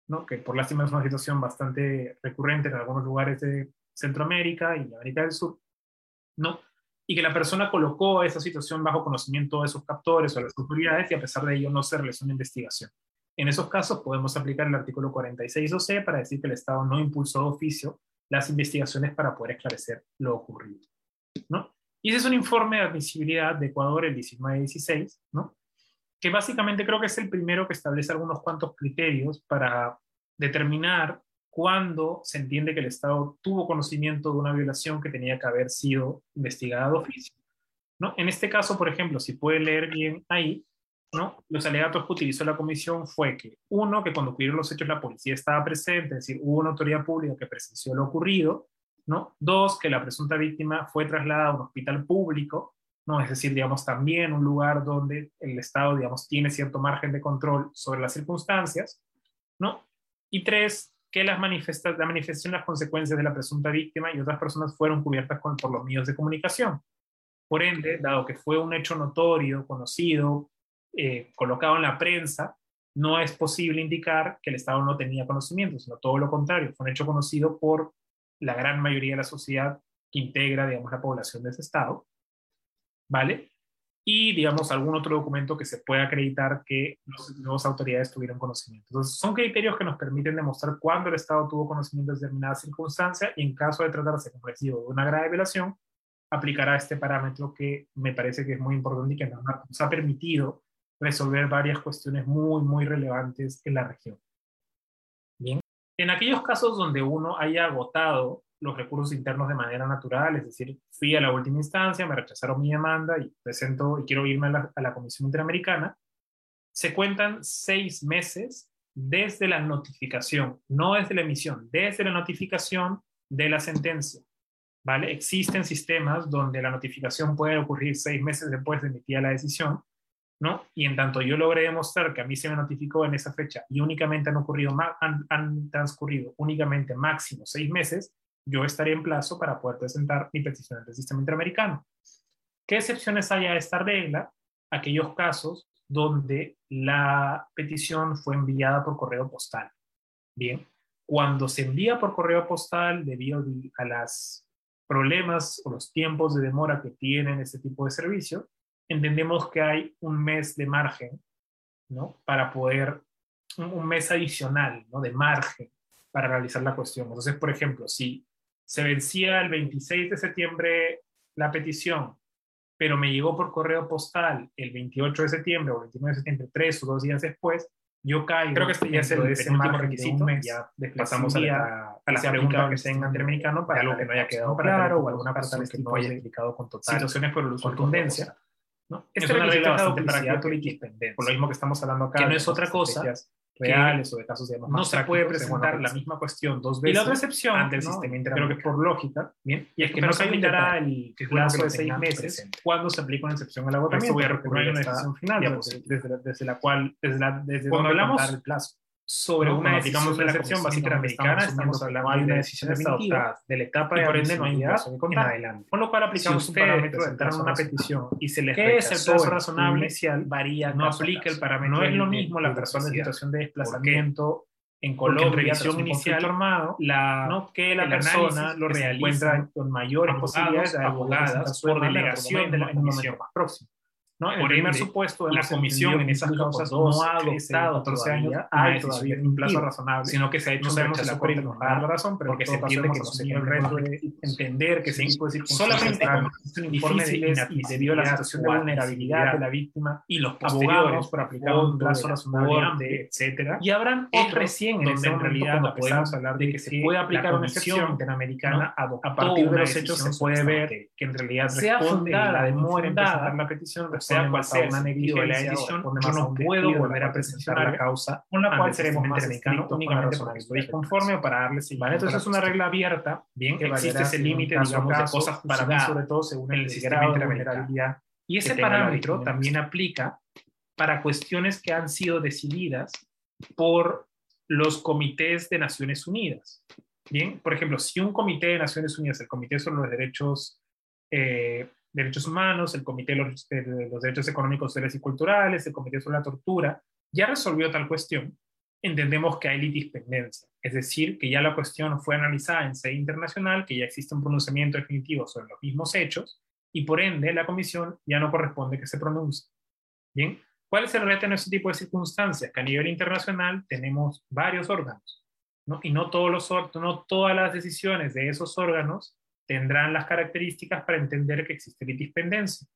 ¿no? Que por lástima es una situación bastante recurrente en algunos lugares de Centroamérica y América del Sur, ¿no? Y que la persona colocó esa situación bajo conocimiento de sus captores o de las autoridades y a pesar de ello no se realizó una investigación. En esos casos podemos aplicar el artículo 46.2c para decir que el Estado no impulsó de oficio las investigaciones para poder esclarecer lo ocurrido. ¿no? Y ese es un informe de admisibilidad de Ecuador, el 1916, ¿no? que básicamente creo que es el primero que establece algunos cuantos criterios para determinar cuándo se entiende que el Estado tuvo conocimiento de una violación que tenía que haber sido investigada de oficio. ¿no? En este caso, por ejemplo, si puede leer bien ahí, ¿no? Los alegatos que utilizó la comisión fue que, uno, que cuando ocurrieron los hechos la policía estaba presente, es decir, hubo una autoridad pública que presenció lo ocurrido, ¿no? Dos, que la presunta víctima fue trasladada a un hospital público, ¿no? Es decir, digamos, también un lugar donde el Estado, digamos, tiene cierto margen de control sobre las circunstancias, ¿no? Y tres, que las manifesta la manifestación las consecuencias de la presunta víctima y otras personas fueron cubiertas por los medios de comunicación. Por ende, dado que fue un hecho notorio, conocido, eh, colocado en la prensa, no es posible indicar que el Estado no tenía conocimiento, sino todo lo contrario, fue un hecho conocido por la gran mayoría de la sociedad que integra, digamos, la población de ese Estado, ¿vale? Y, digamos, algún otro documento que se pueda acreditar que las autoridades tuvieron conocimiento. Entonces, son criterios que nos permiten demostrar cuándo el Estado tuvo conocimiento de determinada circunstancia y en caso de tratarse, como de una grave violación, aplicará este parámetro que me parece que es muy importante y que nos ha permitido resolver varias cuestiones muy, muy relevantes en la región. Bien, en aquellos casos donde uno haya agotado los recursos internos de manera natural, es decir, fui a la última instancia, me rechazaron mi demanda y presento y quiero irme a la, a la Comisión Interamericana, se cuentan seis meses desde la notificación, no desde la emisión, desde la notificación de la sentencia. ¿vale? Existen sistemas donde la notificación puede ocurrir seis meses después de emitida la decisión, ¿no? Y en tanto yo logré demostrar que a mí se me notificó en esa fecha y únicamente han ocurrido, han, han transcurrido únicamente máximo seis meses, yo estaré en plazo para poder presentar mi petición ante el sistema interamericano. ¿Qué excepciones hay a esta regla? Aquellos casos donde la petición fue enviada por correo postal. Bien, cuando se envía por correo postal debido a los problemas o los tiempos de demora que tienen este tipo de servicio, entendemos que hay un mes de margen, ¿no? Para poder, un, mes adicional, ¿no? De margen para realizar la cuestión. Entonces, por ejemplo, si se vencía el 26 de septiembre la petición, pero me llegó por correo postal el 28 de septiembre o 29 de septiembre, tres o dos días después, yo caigo. Creo que este ya es el, ese último requisito. Mes, ya pasamos a la, a la pregunta que tenga interamericano para algo que no haya quedado claro o alguna parte que no haya explicado con total situaciones por contundencia. ¿No? Esta es una regla bastante que por lo mismo que estamos hablando acá. Que no es otra cosa reales o de casos de no se puede presentar la misma cuestión dos veces y la otra excepción ante el sistema creo que por lógica bien y es que no se aplicará el plazo de seis meses cuando se aplica una excepción al agotamiento voy a recurrir a una decisión final desde, la cual desde, la, desde cuando hablamos el plazo sobre una decisión de la excepción interamericana, estamos hablando de una decisión definitiva de la etapa de por ende no hay en adelante. Con lo cual aplicamos si un parámetro de una petición y se les ¿Qué es el plazo razonable inicial? Varía no aplica el parámetro. No es lo mismo la persona en situación de desplazamiento en Colombia, en revisión inicial armado, la, no, que la persona lo realiza con mayores posibilidades de abogadas por delegación en un momento más próximo. ¿No? El primer supuesto, la comisión en esas causas no ha adoptado 14 años hay todavía un plazo razonable, sino que se ha hecho no sabemos la Corte nos la razón, pero porque se entiende que no se el reto de entender que ese tipo de circunstancias solamente difíciles y debido a la situación de vulnerabilidad de la víctima y los abogados por aplicar un plazo razonable, etcétera. Y habrán otros recién en ese realidad no podemos hablar de que se puede aplicar una excepción interamericana a partir de los hechos se puede ver que en realidad sea fundada, la demora en presentar la petición, sea cual sea una negligencia yo no puedo volver a presentar la causa con la cual seremos más estrictos únicamente porque estoy conforme o para darle seguimiento. Entonces es una regla abierta, bien, que existe ese límite, digamos, de cosas para mí, sobre todo según el, sistema interamericano. Y ese parámetro también aplica para cuestiones que han sido decididas por los comités de Naciones Unidas. Bien, por ejemplo, si un comité de Naciones Unidas, el Comité sobre los Derechos eh, Derechos Humanos, el Comité de los, Derechos Económicos, Sociales y Culturales, el Comité sobre la Tortura, ya resolvió tal cuestión, entendemos que hay litispendencia, es decir, que ya la cuestión fue analizada en sede internacional, que ya existe un pronunciamiento definitivo sobre los mismos hechos, y por ende la comisión ya no corresponde que se pronuncie. Bien, ¿cuál es el reto en este tipo de circunstancias? Que a nivel internacional tenemos varios órganos, ¿no? y no, todos los, no todas las decisiones de esos órganos tendrán las características para entender que existe litispendencia.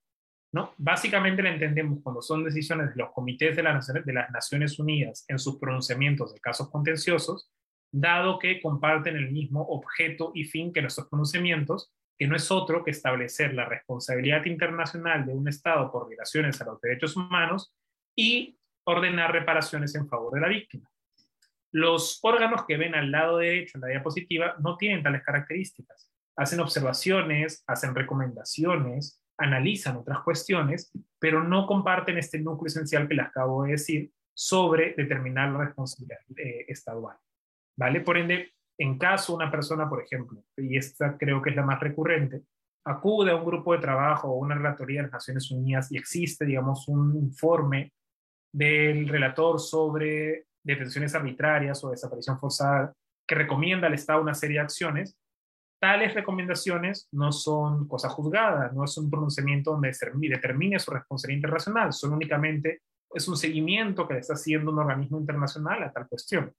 ¿no? Básicamente la entendemos cuando son decisiones de los comités de, de las Naciones Unidas en sus pronunciamientos de casos contenciosos, dado que comparten el mismo objeto y fin que nuestros pronunciamientos, que no es otro que establecer la responsabilidad internacional de un Estado por violaciones a los derechos humanos y ordenar reparaciones en favor de la víctima. Los órganos que ven al lado derecho en la diapositiva no tienen tales características hacen observaciones, hacen recomendaciones, analizan otras cuestiones, pero no comparten este núcleo esencial que les acabo de decir sobre determinar la responsabilidad eh, estadual. ¿Vale? Por ende, en caso una persona, por ejemplo, y esta creo que es la más recurrente, acude a un grupo de trabajo o una relatoría de las Naciones Unidas y existe, digamos, un informe del relator sobre detenciones arbitrarias o desaparición forzada que recomienda al Estado una serie de acciones, tales recomendaciones no son cosa juzgada, no es un pronunciamiento donde determine su responsabilidad internacional, son únicamente, es un seguimiento que está haciendo un organismo internacional a tal cuestión.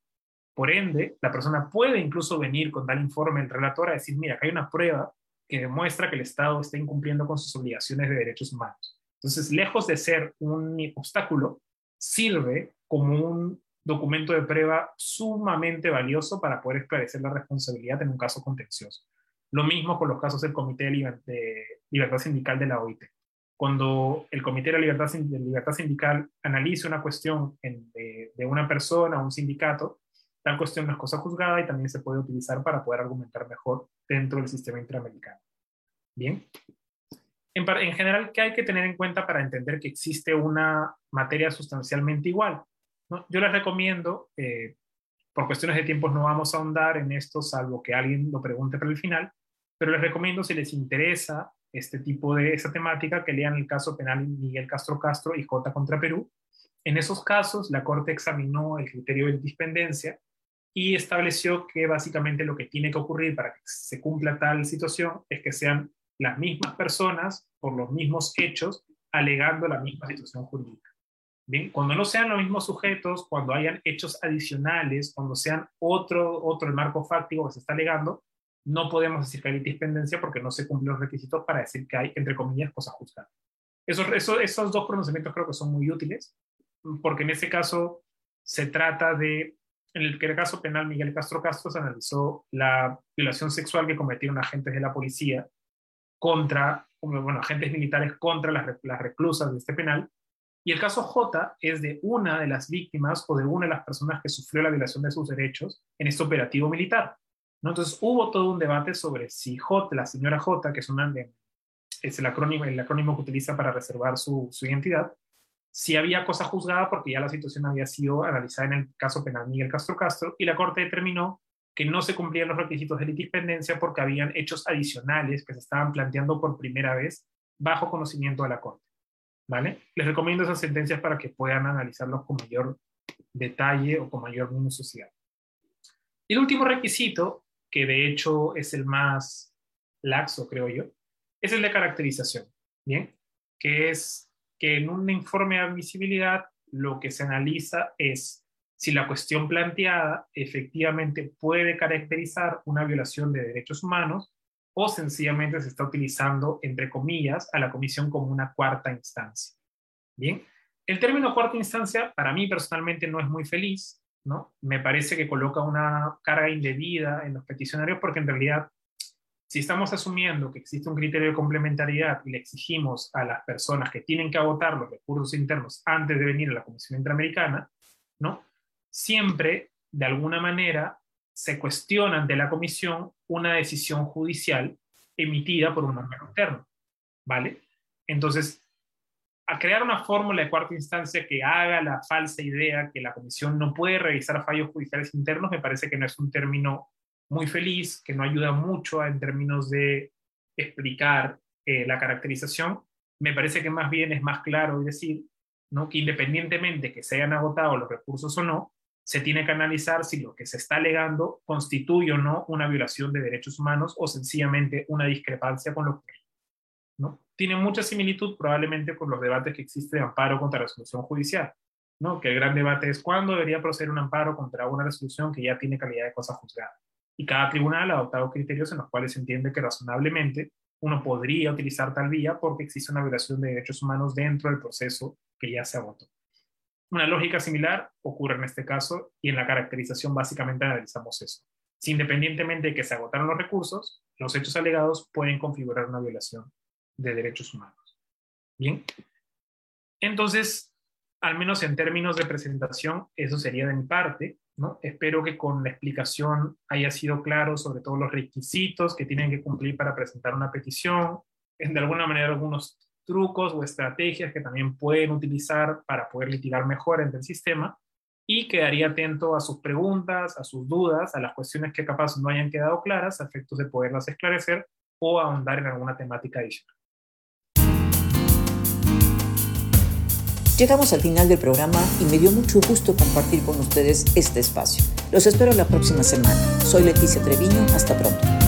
Por ende, la persona puede incluso venir con tal informe el relator a decir, mira, acá hay una prueba que demuestra que el Estado está incumpliendo con sus obligaciones de derechos humanos. Entonces, lejos de ser un obstáculo, sirve como un documento de prueba sumamente valioso para poder esclarecer la responsabilidad en un caso contencioso. Lo mismo con los casos del Comité de, Libertad Sindical de la OIT. Cuando el Comité de Libertad, de Libertad Sindical analiza una cuestión de, una persona o un sindicato, Tal cuestión no es cosa juzgada y también se puede utilizar para poder argumentar mejor dentro del sistema interamericano. Bien. En, en general, ¿qué hay que tener en cuenta para entender que existe una materia sustancialmente igual? Yo les recomiendo, eh, por cuestiones de tiempo no vamos a ahondar en esto, salvo que alguien lo pregunte para el final, pero les recomiendo si les interesa este tipo de esa temática que lean el caso penal Miguel Castro Castro y J contra Perú. En esos casos, la Corte examinó el criterio de dispendencia y estableció que básicamente lo que tiene que ocurrir para que se cumpla tal situación es que sean las mismas personas por los mismos hechos alegando la misma situación jurídica. Bien, cuando no sean los mismos sujetos, cuando hayan hechos adicionales, cuando sean otro, otro el marco fáctico que se está alegando, no podemos decir que hay dispendencia porque no se cumplen los requisitos para decir que hay, entre comillas, cosas justas. Esos, esos, esos dos pronunciamientos creo que son muy útiles, porque en ese caso se trata de, en el, en el caso penal Miguel Castro Castro se analizó la violación sexual que cometieron agentes de la policía contra, bueno, agentes militares contra las, las reclusas de este penal, y el caso J es de una de las víctimas o de una de las personas que sufrió la violación de sus derechos en este operativo militar. Entonces hubo todo un debate sobre si J, la señora J, que es, una, es el, acrónimo, el acrónimo que utiliza para reservar su, su identidad, si había cosa juzgada porque ya la situación había sido analizada en el caso penal Miguel Castro Castro y la Corte determinó que no se cumplían los requisitos de litispendencia porque habían hechos adicionales que se estaban planteando por primera vez bajo conocimiento de la Corte. ¿Vale? Les recomiendo esas sentencias para que puedan analizarlos con mayor detalle o con mayor minuciosidad. Y el último requisito, que de hecho es el más laxo, creo yo, es el de caracterización, ¿bien? Que es que en un informe de admisibilidad lo que se analiza es si la cuestión planteada efectivamente puede caracterizar una violación de derechos humanos o sencillamente se está utilizando, entre comillas, a la comisión como una cuarta instancia. Bien, el término cuarta instancia para mí personalmente no es muy feliz, ¿no? Me parece que coloca una carga indebida en los peticionarios porque en realidad, si estamos asumiendo que existe un criterio de complementariedad y le exigimos a las personas que tienen que agotar los recursos internos antes de venir a la Comisión Interamericana, ¿no? Siempre, de alguna manera, se cuestiona ante la comisión una decisión judicial emitida por un órgano interno, ¿vale? Entonces, a crear una fórmula de cuarta instancia que haga la falsa idea que la comisión no puede revisar fallos judiciales internos, me parece que no es un término muy feliz, que no ayuda mucho en términos de explicar eh, la caracterización. Me parece que más bien es más claro decir ¿no? que independientemente que se hayan agotado los recursos o no, se tiene que analizar si lo que se está alegando constituye o no una violación de derechos humanos o sencillamente una discrepancia con lo que ¿no? Tiene mucha similitud probablemente con los debates que existe de amparo contra resolución judicial, ¿no? que el gran debate es cuándo debería proceder un amparo contra una resolución que ya tiene calidad de cosa juzgada. Y cada tribunal ha adoptado criterios en los cuales se entiende que razonablemente uno podría utilizar tal vía porque existe una violación de derechos humanos dentro del proceso que ya se agotó. Una lógica similar ocurre en este caso y en la caracterización básicamente analizamos eso. Si independientemente de que se agotaron los recursos, los hechos alegados pueden configurar una violación de derechos humanos. Bien. Entonces, al menos en términos de presentación, eso sería de mi parte. ¿no? Espero que con la explicación haya sido claro sobre todos los requisitos que tienen que cumplir para presentar una petición, de alguna manera algunos trucos o estrategias que también pueden utilizar para poder litigar mejor entre el sistema y quedaría atento a sus preguntas, a sus dudas, a las cuestiones que capaz no hayan quedado claras, a efectos de poderlas esclarecer o ahondar en alguna temática adicional. Llegamos al final del programa y me dio mucho gusto compartir con ustedes este espacio. Los espero la próxima semana. Soy Leticia Treviño. Hasta pronto.